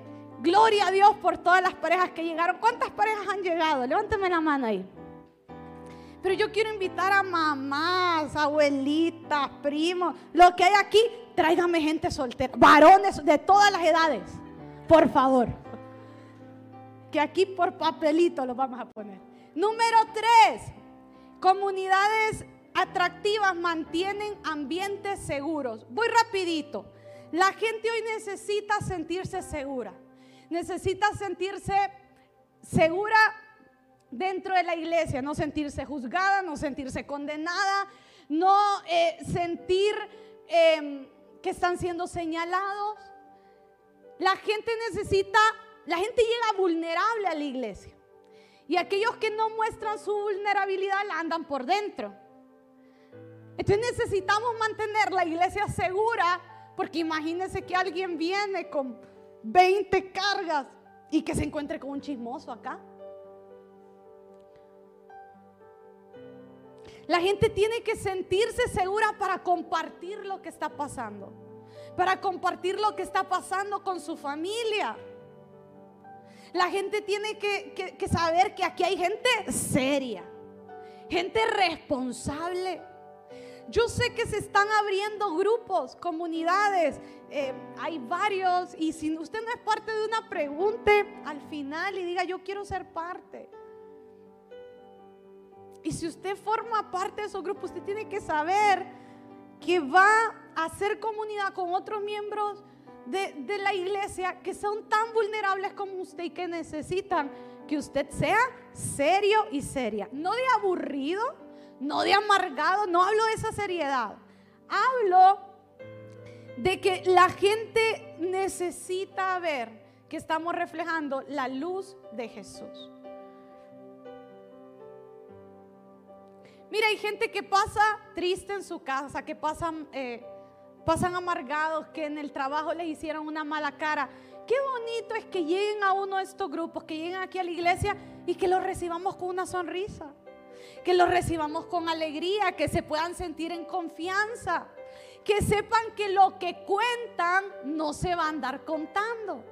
Gloria a Dios por todas las parejas que llegaron. ¿Cuántas parejas han llegado? Levánteme la mano ahí. Pero yo quiero invitar a mamás, abuelitas, primos, lo que hay aquí, tráigame gente soltera, varones de todas las edades, por favor. Que aquí por papelito lo vamos a poner. Número tres, comunidades atractivas mantienen ambientes seguros. Voy rapidito. La gente hoy necesita sentirse segura. Necesita sentirse segura dentro de la iglesia, no sentirse juzgada, no sentirse condenada, no eh, sentir em, que están siendo señalados. La gente necesita, la gente llega vulnerable a la iglesia. Y aquellos que no muestran su vulnerabilidad la andan por dentro. Entonces necesitamos mantener la iglesia segura, porque imagínense que alguien viene con 20 cargas y que se encuentre con un chismoso acá. La gente tiene que sentirse segura para compartir lo que está pasando, para compartir lo que está pasando con su familia. La gente tiene que, saber que aquí hay gente seria, gente responsable. Yo sé que se están abriendo grupos, comunidades, eh, hay varios y si usted no es parte de una, pregunte al final y diga yo quiero ser parte. Y si usted forma parte de esos grupos, usted tiene que saber que va a hacer comunidad con otros miembros de, de, la iglesia que son tan vulnerables como usted y que necesitan que usted sea serio y seria. No de aburrido, no de amargado, no hablo de esa seriedad. Hablo de que la gente necesita ver que estamos reflejando la luz de Jesús. Mira, hay gente que pasa triste en su casa, que pasan, eh, pasan amargados, que en el trabajo les hicieron una mala cara. Qué bonito es que lleguen a uno de estos grupos, que lleguen aquí a la iglesia y que los recibamos con una sonrisa, que los recibamos con alegría, que se puedan sentir en confianza, que sepan que lo que cuentan no se va a andar contando.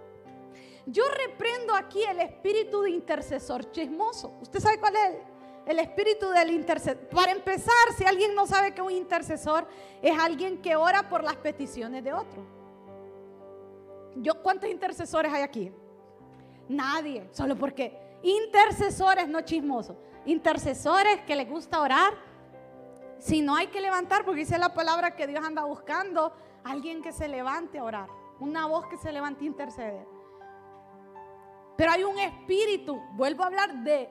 Yo reprendo aquí el espíritu de intercesor chismoso. ¿Usted sabe cuál es? El espíritu del intercesor. Para empezar, si alguien no sabe que un intercesor es alguien que ora por las peticiones de otro. Yo, ¿cuántos intercesores hay aquí? Nadie, solo porque intercesores no chismosos. Intercesores que les gusta orar. Si no hay que levantar, porque dice la palabra que Dios anda buscando, alguien que se levante a orar. Una voz que se levante a interceder. Pero hay un espíritu, vuelvo a hablar de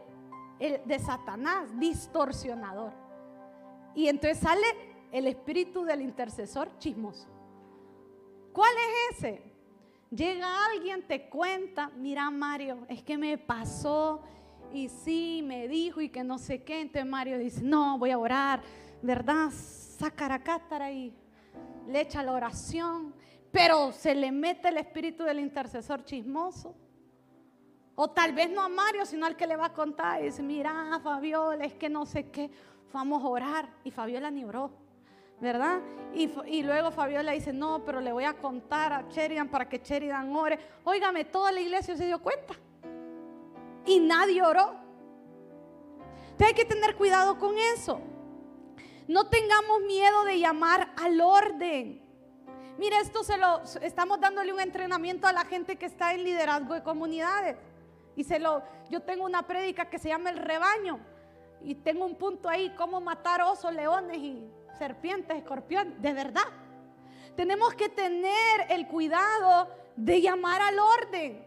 de Satanás, distorsionador. Y entonces sale el espíritu del intercesor chismoso. ¿Cuál es ese? Llega alguien, te cuenta, mira Mario, es que me pasó y sí, me dijo y que no sé qué. Entonces Mario dice, no, voy a orar, ¿verdad? Sacaracátara y le echa la oración, pero se le mete el espíritu del intercesor chismoso. O tal vez no a Mario, sino al que le va a contar. Y dice, mira, Fabiola, es que no sé qué. Vamos a orar. Y Fabiola ni oró. ¿Verdad? Y, luego Fabiola dice, no, pero le voy a contar a Sheridan para que Sheridan ore. Óigame, toda la iglesia se dio cuenta. Y nadie oró. Entonces hay que tener cuidado con eso. No tengamos miedo de llamar al orden. Mire, esto se lo estamos dándole un entrenamiento a la gente que está en liderazgo de comunidades. Yo tengo una prédica que se llama El rebaño. Y tengo un punto ahí, cómo matar osos, leones y serpientes, escorpiones. De verdad. Tenemos que tener el cuidado de llamar al orden.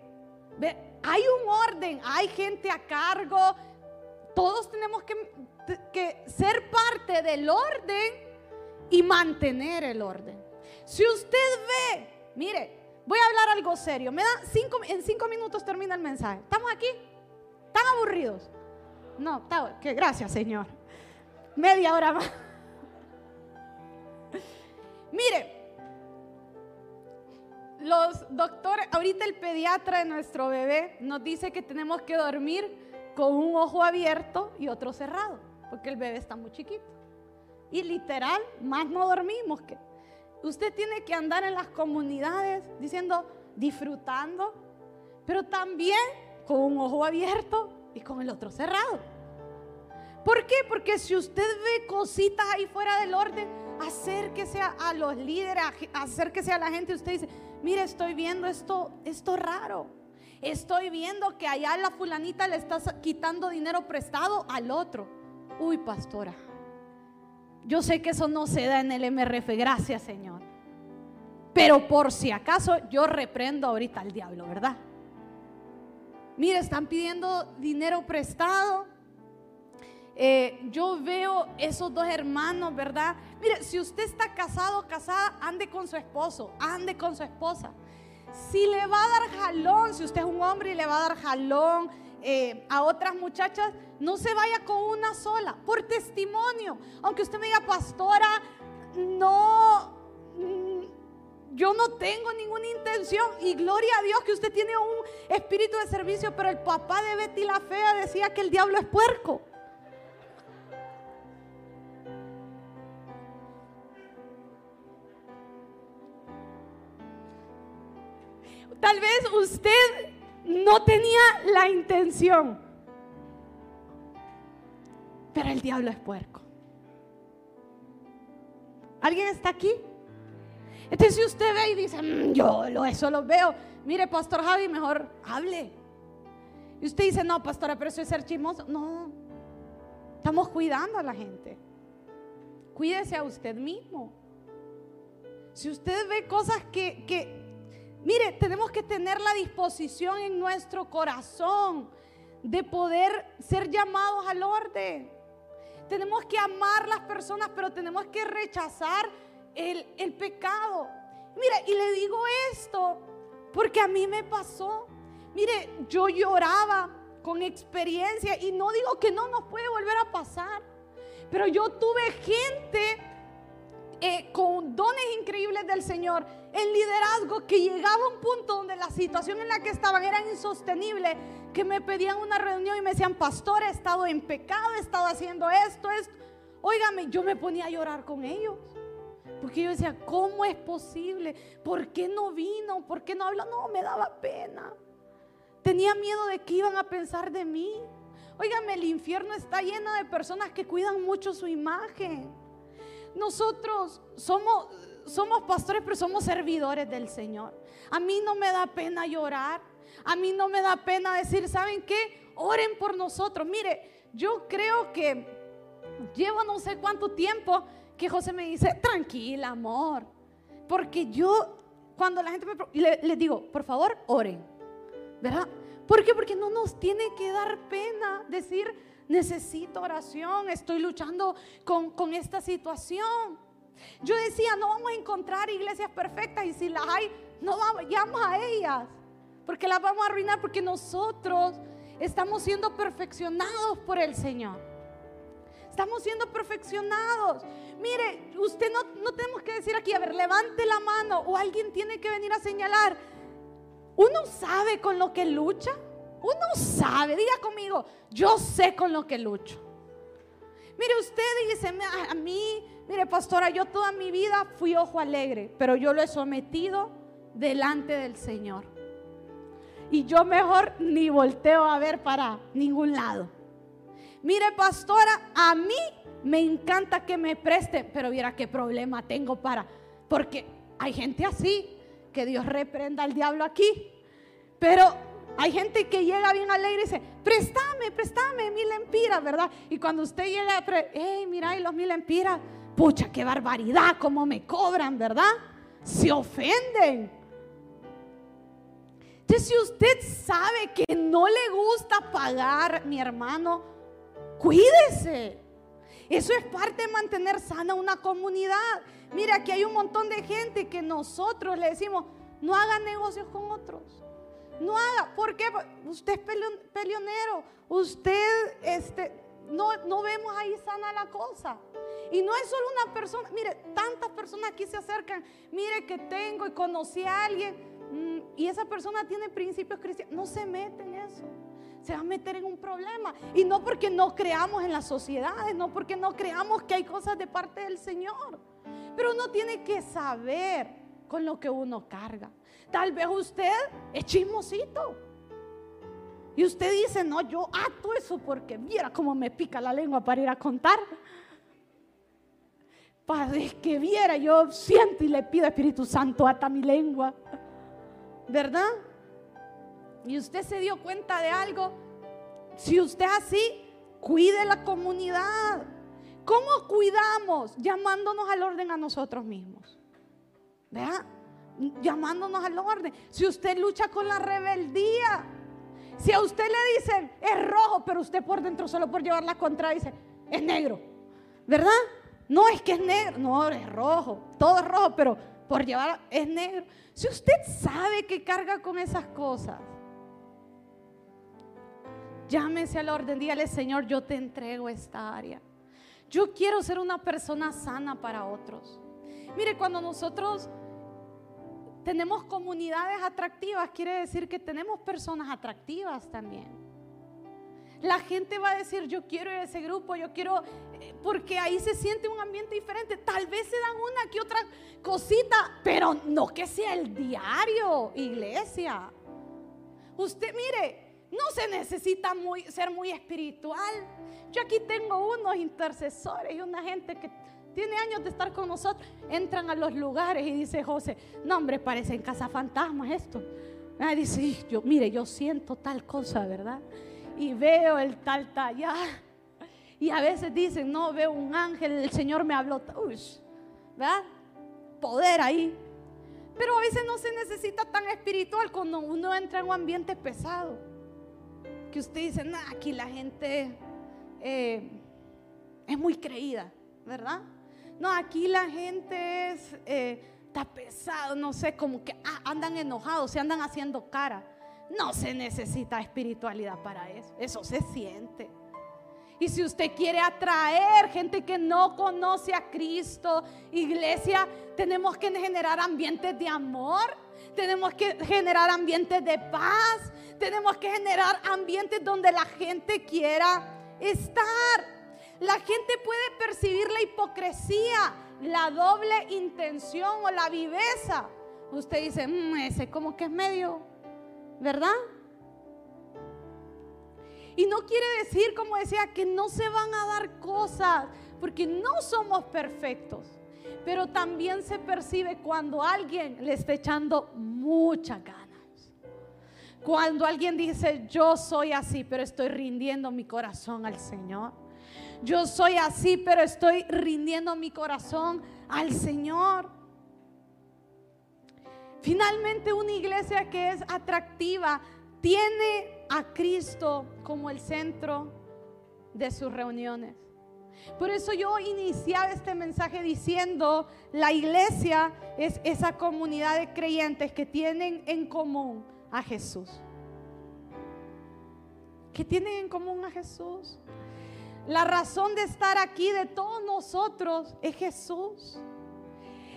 Hay un orden, hay gente a cargo. Todos tenemos que ser parte del orden y mantener el orden. Si usted ve, mire, Voy a hablar algo serio. Me da cinco, en cinco minutos termina el mensaje. ¿Estamos aquí? ¿Están aburridos? No, gracias, Señor. Media hora más. Mire, los doctores, ahorita el pediatra de nuestro bebé nos dice que tenemos que dormir con un ojo abierto y otro cerrado, porque el bebé está muy chiquito. Y literal, más no dormimos que Usted tiene que andar en las comunidades diciendo, disfrutando, pero también con un ojo abierto y con el otro cerrado. ¿Por qué? Porque si usted ve cositas ahí fuera del orden, acérquese a, los líderes, acérquese a la gente. Usted dice, mire, estoy viendo esto, esto raro. Estoy viendo que allá la fulanita le está quitando dinero prestado al otro. Uy, pastora. Yo sé que eso no se da en el MRF, gracias Señor. Pero por si acaso yo reprendo ahorita al diablo, ¿verdad? Mire, están pidiendo dinero prestado. Eh, yo veo esos dos hermanos, ¿verdad? Mire, si usted está casado casada, ande con su esposo, ande con su esposa. Si le va a dar jalón, si usted es un hombre y le va a dar jalón eh, a otras muchachas, no se vaya con una sola, por testimonio. Aunque usted me diga, pastora, no, yo no tengo ninguna intención. Y gloria a Dios que usted tiene un espíritu de servicio, pero el papá de Betty la Fea decía que el diablo es puerco. Tal vez usted no tenía la intención, pero el diablo es puerco. ¿Alguien está aquí? Entonces si usted ve y dice, mm, yo eso lo veo, mire, Pastor Javi, mejor hable. Y usted dice, no, pastora, pero eso es ser chismoso. No, estamos cuidando a la gente. Cuídese a usted mismo. Si usted ve cosas que, que Mire, tenemos que tener la disposición en nuestro corazón de poder ser llamados al orden. Tenemos que amar las personas, pero tenemos que rechazar el, el pecado. Mire, y le digo esto porque a mí me pasó. Mire, yo lloraba con experiencia y no digo que no nos puede volver a pasar, pero yo tuve gente eh, con dones increíbles del Señor, en liderazgo, que llegaba a un punto donde la situación en la que estaban era insostenible, que me pedían una reunión y me decían, pastor, he estado en pecado, he estado haciendo esto, esto. Óigame, yo me ponía a llorar con ellos. Porque yo decía, ¿cómo es posible? ¿Por qué no vino? ¿Por qué no habló? No, me daba pena. Tenía miedo de que iban a pensar de mí. Óigame, el infierno está lleno de personas que cuidan mucho su imagen. Nosotros somos, somos pastores, pero somos servidores del Señor. A mí no me da pena llorar. A mí no me da pena decir, ¿saben qué? Oren por nosotros. Mire, yo creo que llevo no sé cuánto tiempo que José me dice, tranquila, amor. Porque yo, cuando la gente me... Le, les digo, por favor, oren. ¿Verdad? ¿Por qué? Porque no nos tiene que dar pena decir, necesito oración, estoy luchando con, esta situación. Yo decía, no vamos a encontrar iglesias perfectas y si las hay, no vamos a ellas, porque las vamos a arruinar porque nosotros estamos siendo perfeccionados por el Señor. Estamos siendo perfeccionados. Mire, usted no, no tenemos que decir aquí, a ver, levante la mano o alguien tiene que venir a señalar. Uno sabe con lo que lucha. Uno sabe, diga conmigo, yo sé con lo que lucho. Mire, usted dice a mí, mire, pastora, yo toda mi vida fui ojo alegre, pero yo lo he sometido delante del Señor. Y yo mejor ni volteo a ver para ningún lado. Mire, pastora, a mí me encanta que me presten, pero viera qué problema tengo para, porque hay gente así, que Dios reprenda al diablo aquí. Pero hay gente que llega bien alegre y dice, préstame, préstame mil empiras, ¿verdad? Y cuando usted llega, hey, mira, y los mil empiras, pucha, qué barbaridad, cómo me cobran, ¿verdad? Se ofenden. Entonces, si usted sabe que no le gusta pagar, mi hermano, cuídese. Eso es parte de mantener sana una comunidad. Mira, aquí hay un montón de gente que nosotros le decimos, no haga negocios con otros. No haga, ¿por qué? Usted es peleonero, usted, este, no, no vemos ahí sana la cosa. Y no es solo una persona, mire, tantas personas aquí se acercan, mire que tengo y conocí a alguien mm, y esa persona tiene principios cristianos, no se mete en eso. Se va a meter en un problema. Y no porque no creamos en las sociedades, no porque no creamos que hay cosas de parte del Señor. Pero uno tiene que saber con lo que uno carga. Tal vez usted es chismosito. Y usted dice, no, yo ato eso porque viera cómo me pica la lengua para ir a contar. Padre, que viera, yo siento y le pido Espíritu Santo, ata mi lengua. ¿Verdad? Y usted se dio cuenta de algo. Si usted así, cuide la comunidad. ¿Cómo cuidamos? Llamándonos al orden a nosotros mismos. ¿Verdad? Llamándonos al orden. Si usted lucha con la rebeldía, si a usted le dicen es rojo, pero usted por dentro solo por llevar la contra dice es negro, ¿verdad? No es que es negro, no, es rojo, todo es rojo, pero por llevar es negro. Si usted sabe que carga con esas cosas, llámese al orden, dígale, Señor, yo te entrego esta área. Yo quiero ser una persona sana para otros. Mire, cuando nosotros tenemos comunidades atractivas, quiere decir que tenemos personas atractivas también. La gente va a decir, yo quiero ir a ese grupo, yo quiero, eh, porque ahí se siente un ambiente diferente. Tal vez se dan una que otra cosita, pero no que sea el diario, iglesia. Usted, mire, no se necesita ser muy espiritual. Yo aquí tengo unos intercesores y una gente que tiene años de estar con nosotros, entran a los lugares y dice José, no hombre, parece en casa fantasmas esto. Ah, dice, yo, mire, yo siento tal cosa, ¿verdad? Y veo el tal tallar. Y a veces dicen, no, veo un ángel, el Señor me habló, ¿verdad? Poder ahí. Pero a veces no se necesita tan espiritual cuando uno entra en un ambiente pesado. Que usted dice, nah, aquí la gente eh, es muy creída, ¿verdad? No, aquí la gente es, eh, está pesado, no sé, como que ah, andan enojados, se andan haciendo cara. No se necesita espiritualidad para eso, eso se siente. Y si usted quiere atraer gente que no conoce a Cristo, iglesia, tenemos que generar ambientes de amor, tenemos que generar ambientes de paz, tenemos que generar ambientes donde la gente quiera estar. La gente puede percibir la hipocresía, la doble intención o la viveza. Usted dice, mm, ese como que es medio, ¿verdad? Y no quiere decir, como decía, que no se van a dar cosas, porque no somos perfectos. Pero también se percibe cuando alguien le está echando muchas ganas. Cuando alguien dice, yo soy así, pero estoy rindiendo mi corazón al Señor yo soy así, pero estoy rindiendo mi corazón al Señor. Finalmente una iglesia que es atractiva tiene a Cristo como el centro de sus reuniones. Por eso yo iniciaba este mensaje diciendo, la iglesia es esa comunidad de creyentes que tienen en común a Jesús. Que tienen en común a Jesús. La razón de estar aquí de todos nosotros es Jesús.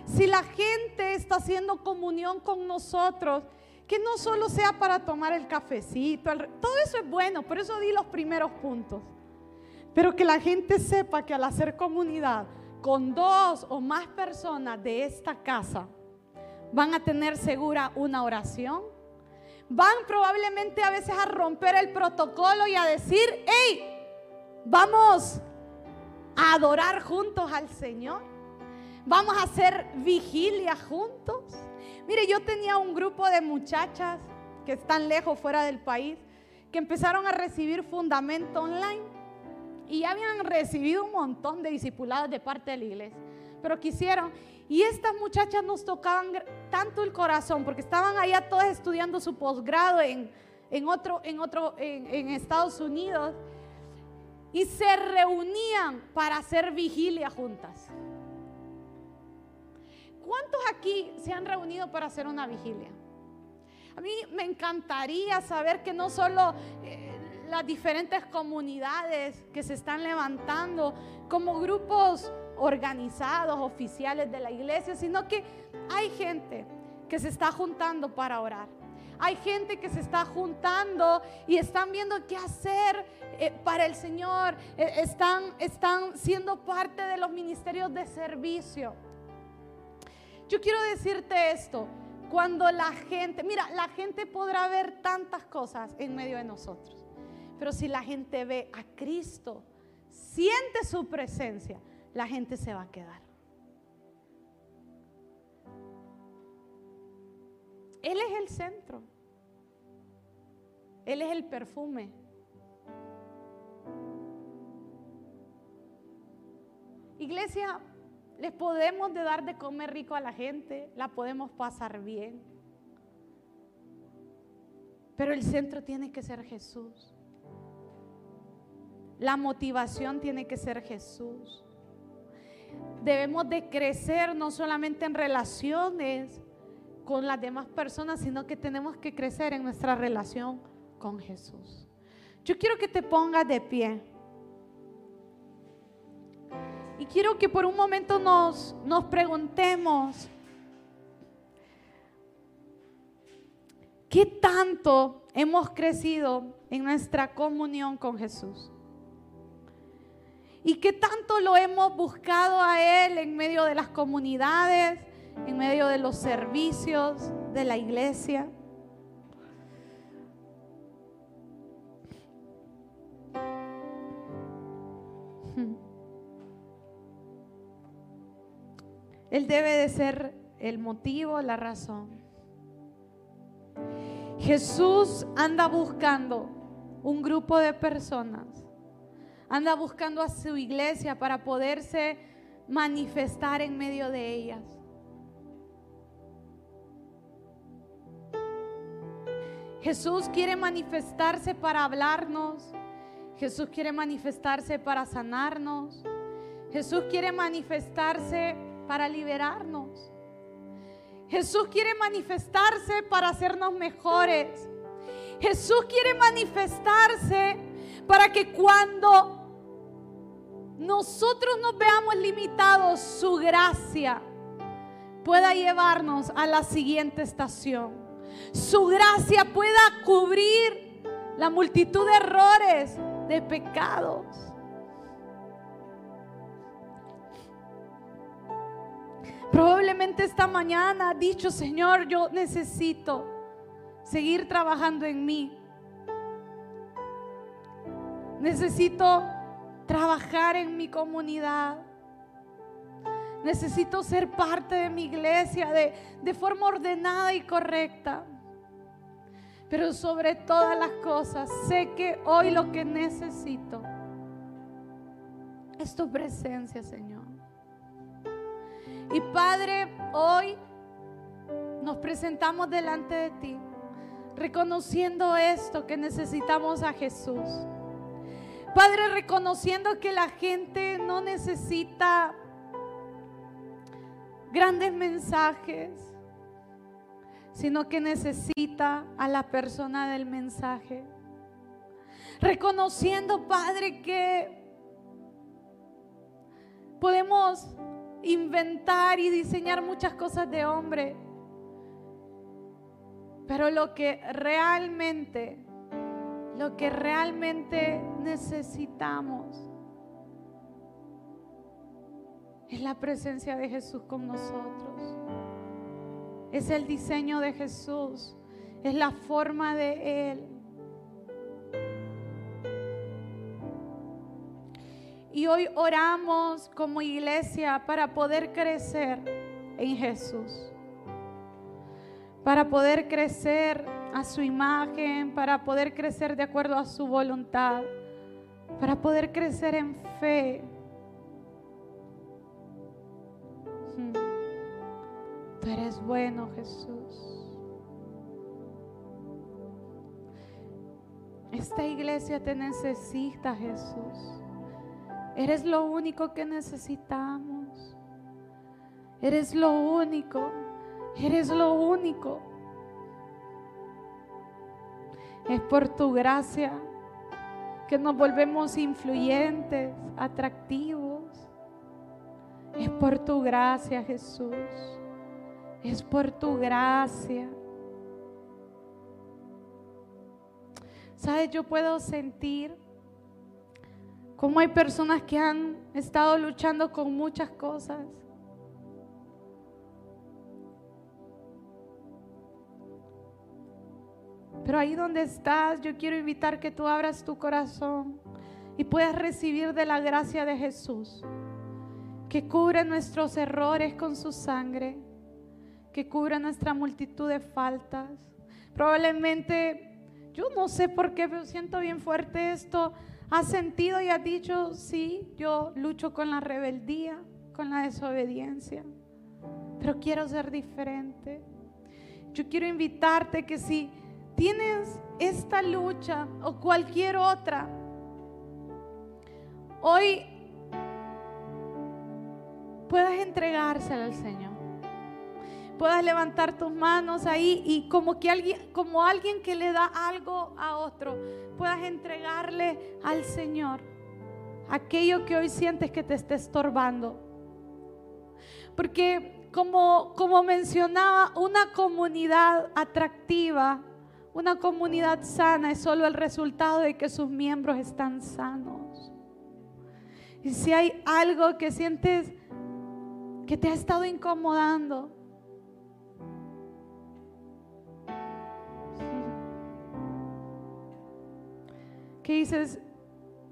Si la gente está haciendo comunión con nosotros, que no solo sea para tomar el cafecito, todo eso es bueno, por eso di los primeros puntos. Pero que la gente sepa que al hacer comunidad con dos o más personas de esta casa, van a tener segura una oración. Van probablemente a veces a romper el protocolo y a decir, hey, Vamos a adorar juntos al Señor. Vamos a hacer vigilia juntos. Mire, yo tenía un grupo de muchachas que están lejos, fuera del país, que empezaron a recibir fundamento online y ya habían recibido un montón de discipulados de parte de la iglesia. Pero quisieron, y estas muchachas nos tocaban tanto el corazón porque estaban allá todas estudiando su posgrado en, otro, en, otro en Estados Unidos y se reunían para hacer vigilia juntas. ¿Cuántos aquí se han reunido para hacer una vigilia? A mí me encantaría saber que no solo eh, las diferentes comunidades que se están levantando como grupos organizados, oficiales de la iglesia, sino que hay gente que se está juntando para orar. Hay gente que se está juntando y están viendo qué hacer eh, para el Señor. Eh, están, están siendo parte de los ministerios de servicio. Yo quiero decirte esto. Cuando la gente, mira, la gente podrá ver tantas cosas en medio de nosotros, pero si la gente ve a Cristo, siente su presencia, la gente se va a quedar. Él es el centro. Él es el perfume. Iglesia, les podemos de dar de comer rico a la gente, la podemos pasar bien. Pero el centro tiene que ser Jesús. La motivación tiene que ser Jesús. Debemos de crecer no solamente en relaciones con las demás personas, sino que tenemos que crecer en nuestra relación con Jesús. Yo quiero que te pongas de pie. Y quiero que por un momento nos, nos preguntemos, ¿qué tanto hemos crecido en nuestra comunión con Jesús? ¿Y qué tanto lo hemos buscado a Él en medio de las comunidades, en medio de los servicios de la iglesia? Él debe de ser el motivo, la razón. Jesús anda buscando un grupo de personas, anda buscando a su iglesia para poderse manifestar en medio de ellas. Jesús quiere manifestarse para hablarnos. Jesús quiere manifestarse para sanarnos. Jesús quiere manifestarse para liberarnos. Jesús quiere manifestarse para hacernos mejores. Jesús quiere manifestarse para que cuando nosotros nos veamos limitados, su gracia pueda llevarnos a la siguiente estación. Su gracia pueda cubrir la multitud de errores, de pecados. Probablemente esta mañana ha dicho, Señor, yo necesito seguir trabajando en mí. Necesito trabajar en mi comunidad. Necesito ser parte de mi iglesia de, de, forma ordenada y correcta. Pero sobre todas las cosas, sé que hoy lo que necesito es tu presencia, Señor. Y Padre, hoy nos presentamos delante de ti, reconociendo esto que necesitamos a Jesús. Padre, reconociendo que la gente no necesita grandes mensajes, sino que necesita a la persona del mensaje. Reconociendo, Padre, que podemos inventar y diseñar muchas cosas de hombre. Pero lo que realmente, lo que realmente necesitamos es la presencia de Jesús con nosotros. Es el diseño de Jesús, es la forma de Él. Y hoy oramos como iglesia para poder crecer en Jesús. Para poder crecer a su imagen, para poder crecer de acuerdo a su voluntad, para poder crecer en fe. Hmm. Tú eres bueno, Jesús. Esta iglesia te necesita, Jesús. Eres lo único que necesitamos. Eres lo único. Eres lo único. Es por tu gracia que nos volvemos influyentes, atractivos. Es por tu gracia, Jesús. Es por tu gracia. ¿Sabes? Yo puedo sentir Cómo hay personas que han estado luchando con muchas cosas. Pero ahí donde estás, yo quiero invitar que tú abras tu corazón y puedas recibir de la gracia de Jesús, que cubre nuestros errores con su sangre, que cubre nuestra multitud de faltas. Probablemente, yo no sé por qué, pero siento bien fuerte esto. Has sentido y has dicho, sí, yo lucho con la rebeldía, con la desobediencia, pero quiero ser diferente. Yo quiero invitarte que si tienes esta lucha o cualquier otra, hoy puedas entregársela al Señor. Puedas levantar tus manos ahí y como que alguien, como alguien que le da algo a otro, puedas entregarle al Señor aquello que hoy sientes que te está estorbando. Porque como, como mencionaba, una comunidad atractiva, una comunidad sana es solo el resultado de que sus miembros están sanos. Y si hay algo que sientes que te ha estado incomodando, que dices,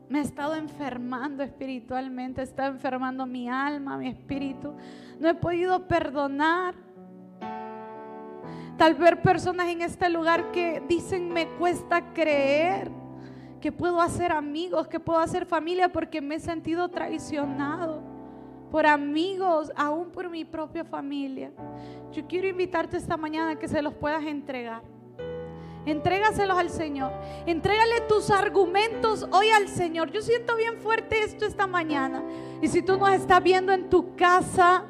me he estado enfermando espiritualmente, estado enfermando mi alma, mi espíritu, no he podido perdonar. Tal vez personas en este lugar que dicen me cuesta creer que puedo hacer amigos, que puedo hacer familia porque me he sentido traicionado por amigos, aún por mi propia familia. Yo quiero invitarte esta mañana a que se los puedas entregar. Entrégaselos al Señor. Entrégale tus argumentos hoy al Señor. Yo siento bien fuerte esto esta mañana. Y si tú nos estás viendo en tu casa,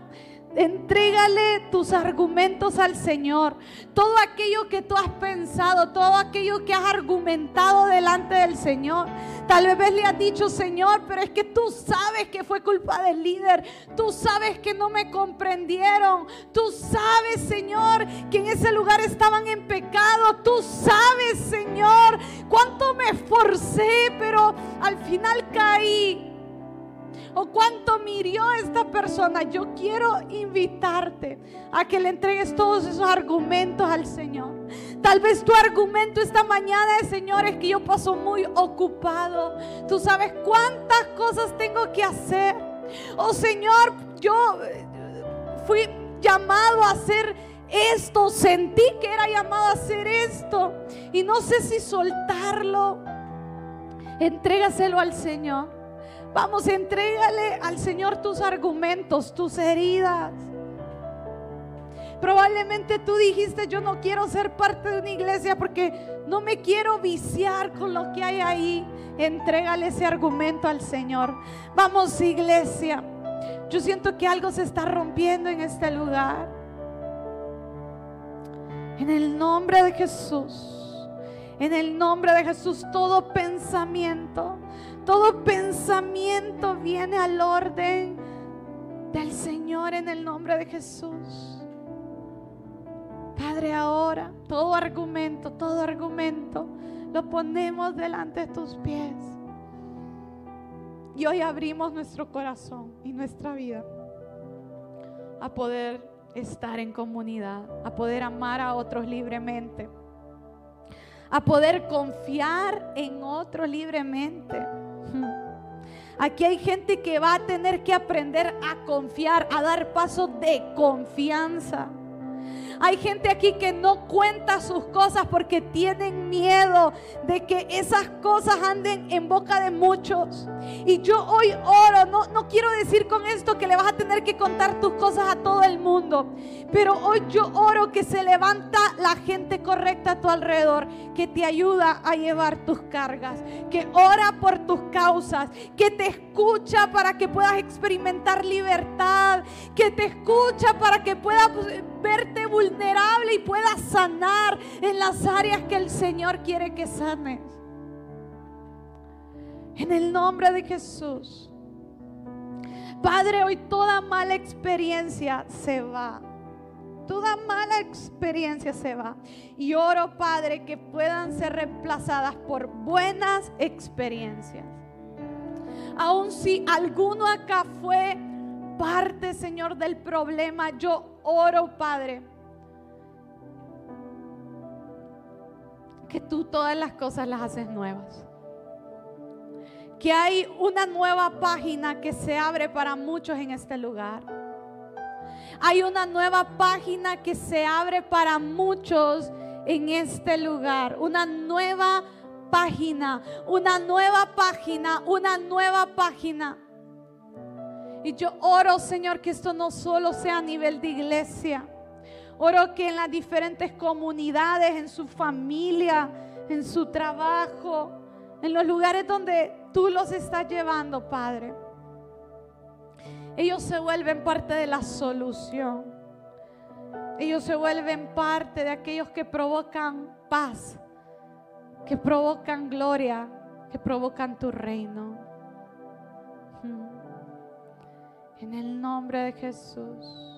Entrégale tus argumentos al Señor. Todo aquello que tú has pensado, todo aquello que has argumentado delante del Señor. Tal vez le has dicho, Señor, pero es que tú sabes que fue culpa del líder. Tú sabes que no me comprendieron. Tú sabes, Señor, que en ese lugar estaban en pecado. Tú sabes, Señor, cuánto me esforcé, pero al final caí o cuánto mirió esta persona, yo quiero invitarte a que le entregues todos esos argumentos al Señor. Tal vez tu argumento esta mañana Señor, es que yo paso muy ocupado. Tú sabes cuántas cosas tengo que hacer. Oh Señor, yo eh, fui llamado a hacer esto, sentí que era llamado a hacer esto y no sé si soltarlo. Entrégaselo al Señor. Vamos, entrégale al Señor tus argumentos, tus heridas. Probablemente tú dijiste, yo no quiero ser parte de una iglesia porque no me quiero viciar con lo que hay ahí. Entrégale ese argumento al Señor. Vamos, iglesia. Yo siento que algo se está rompiendo en este lugar. En el nombre de Jesús. En el nombre de Jesús, todo pensamiento, todo pensamiento viene al orden del Señor en el nombre de Jesús. Padre, ahora todo argumento, todo argumento lo ponemos delante de tus pies. Y hoy abrimos nuestro corazón y nuestra vida a poder estar en comunidad, a poder amar a otros libremente, a poder confiar en otros libremente. Aquí hay gente que va a tener que aprender a confiar, a dar pasos de confianza. Hay gente aquí que no cuenta sus cosas porque tienen miedo de que esas cosas anden en boca de muchos. Y yo hoy oro, no, no quiero decir con esto que le vas a tener que contar tus cosas a todo el mundo, pero hoy yo oro que se levanta la gente correcta a tu alrededor, que te ayuda a llevar tus cargas, que ora por tus causas, que te escucha para que puedas experimentar libertad, que te escucha para que puedas verte vulnerable y puedas sanar en las áreas que el Señor quiere que sanes. En el nombre de Jesús. Padre, hoy toda mala experiencia se va. Toda mala experiencia se va. Y oro, Padre, que puedan ser reemplazadas por buenas experiencias. Aun si alguno acá fue parte, Señor, del problema, yo oro, Padre, que tú todas las cosas las haces nuevas. Que hay una nueva página que se abre para muchos en este lugar. Hay una nueva página que se abre para muchos en este lugar. Una nueva página, una nueva página, una nueva página. Y yo oro, Señor, que esto no solo sea a nivel de iglesia. Oro que en las diferentes comunidades, en su familia, en su trabajo, en los lugares donde tú los estás llevando, Padre, ellos se vuelven parte de la solución. Ellos se vuelven parte de aquellos que provocan paz, que provocan gloria, que provocan tu reino. Hmm. En el nombre de Jesús.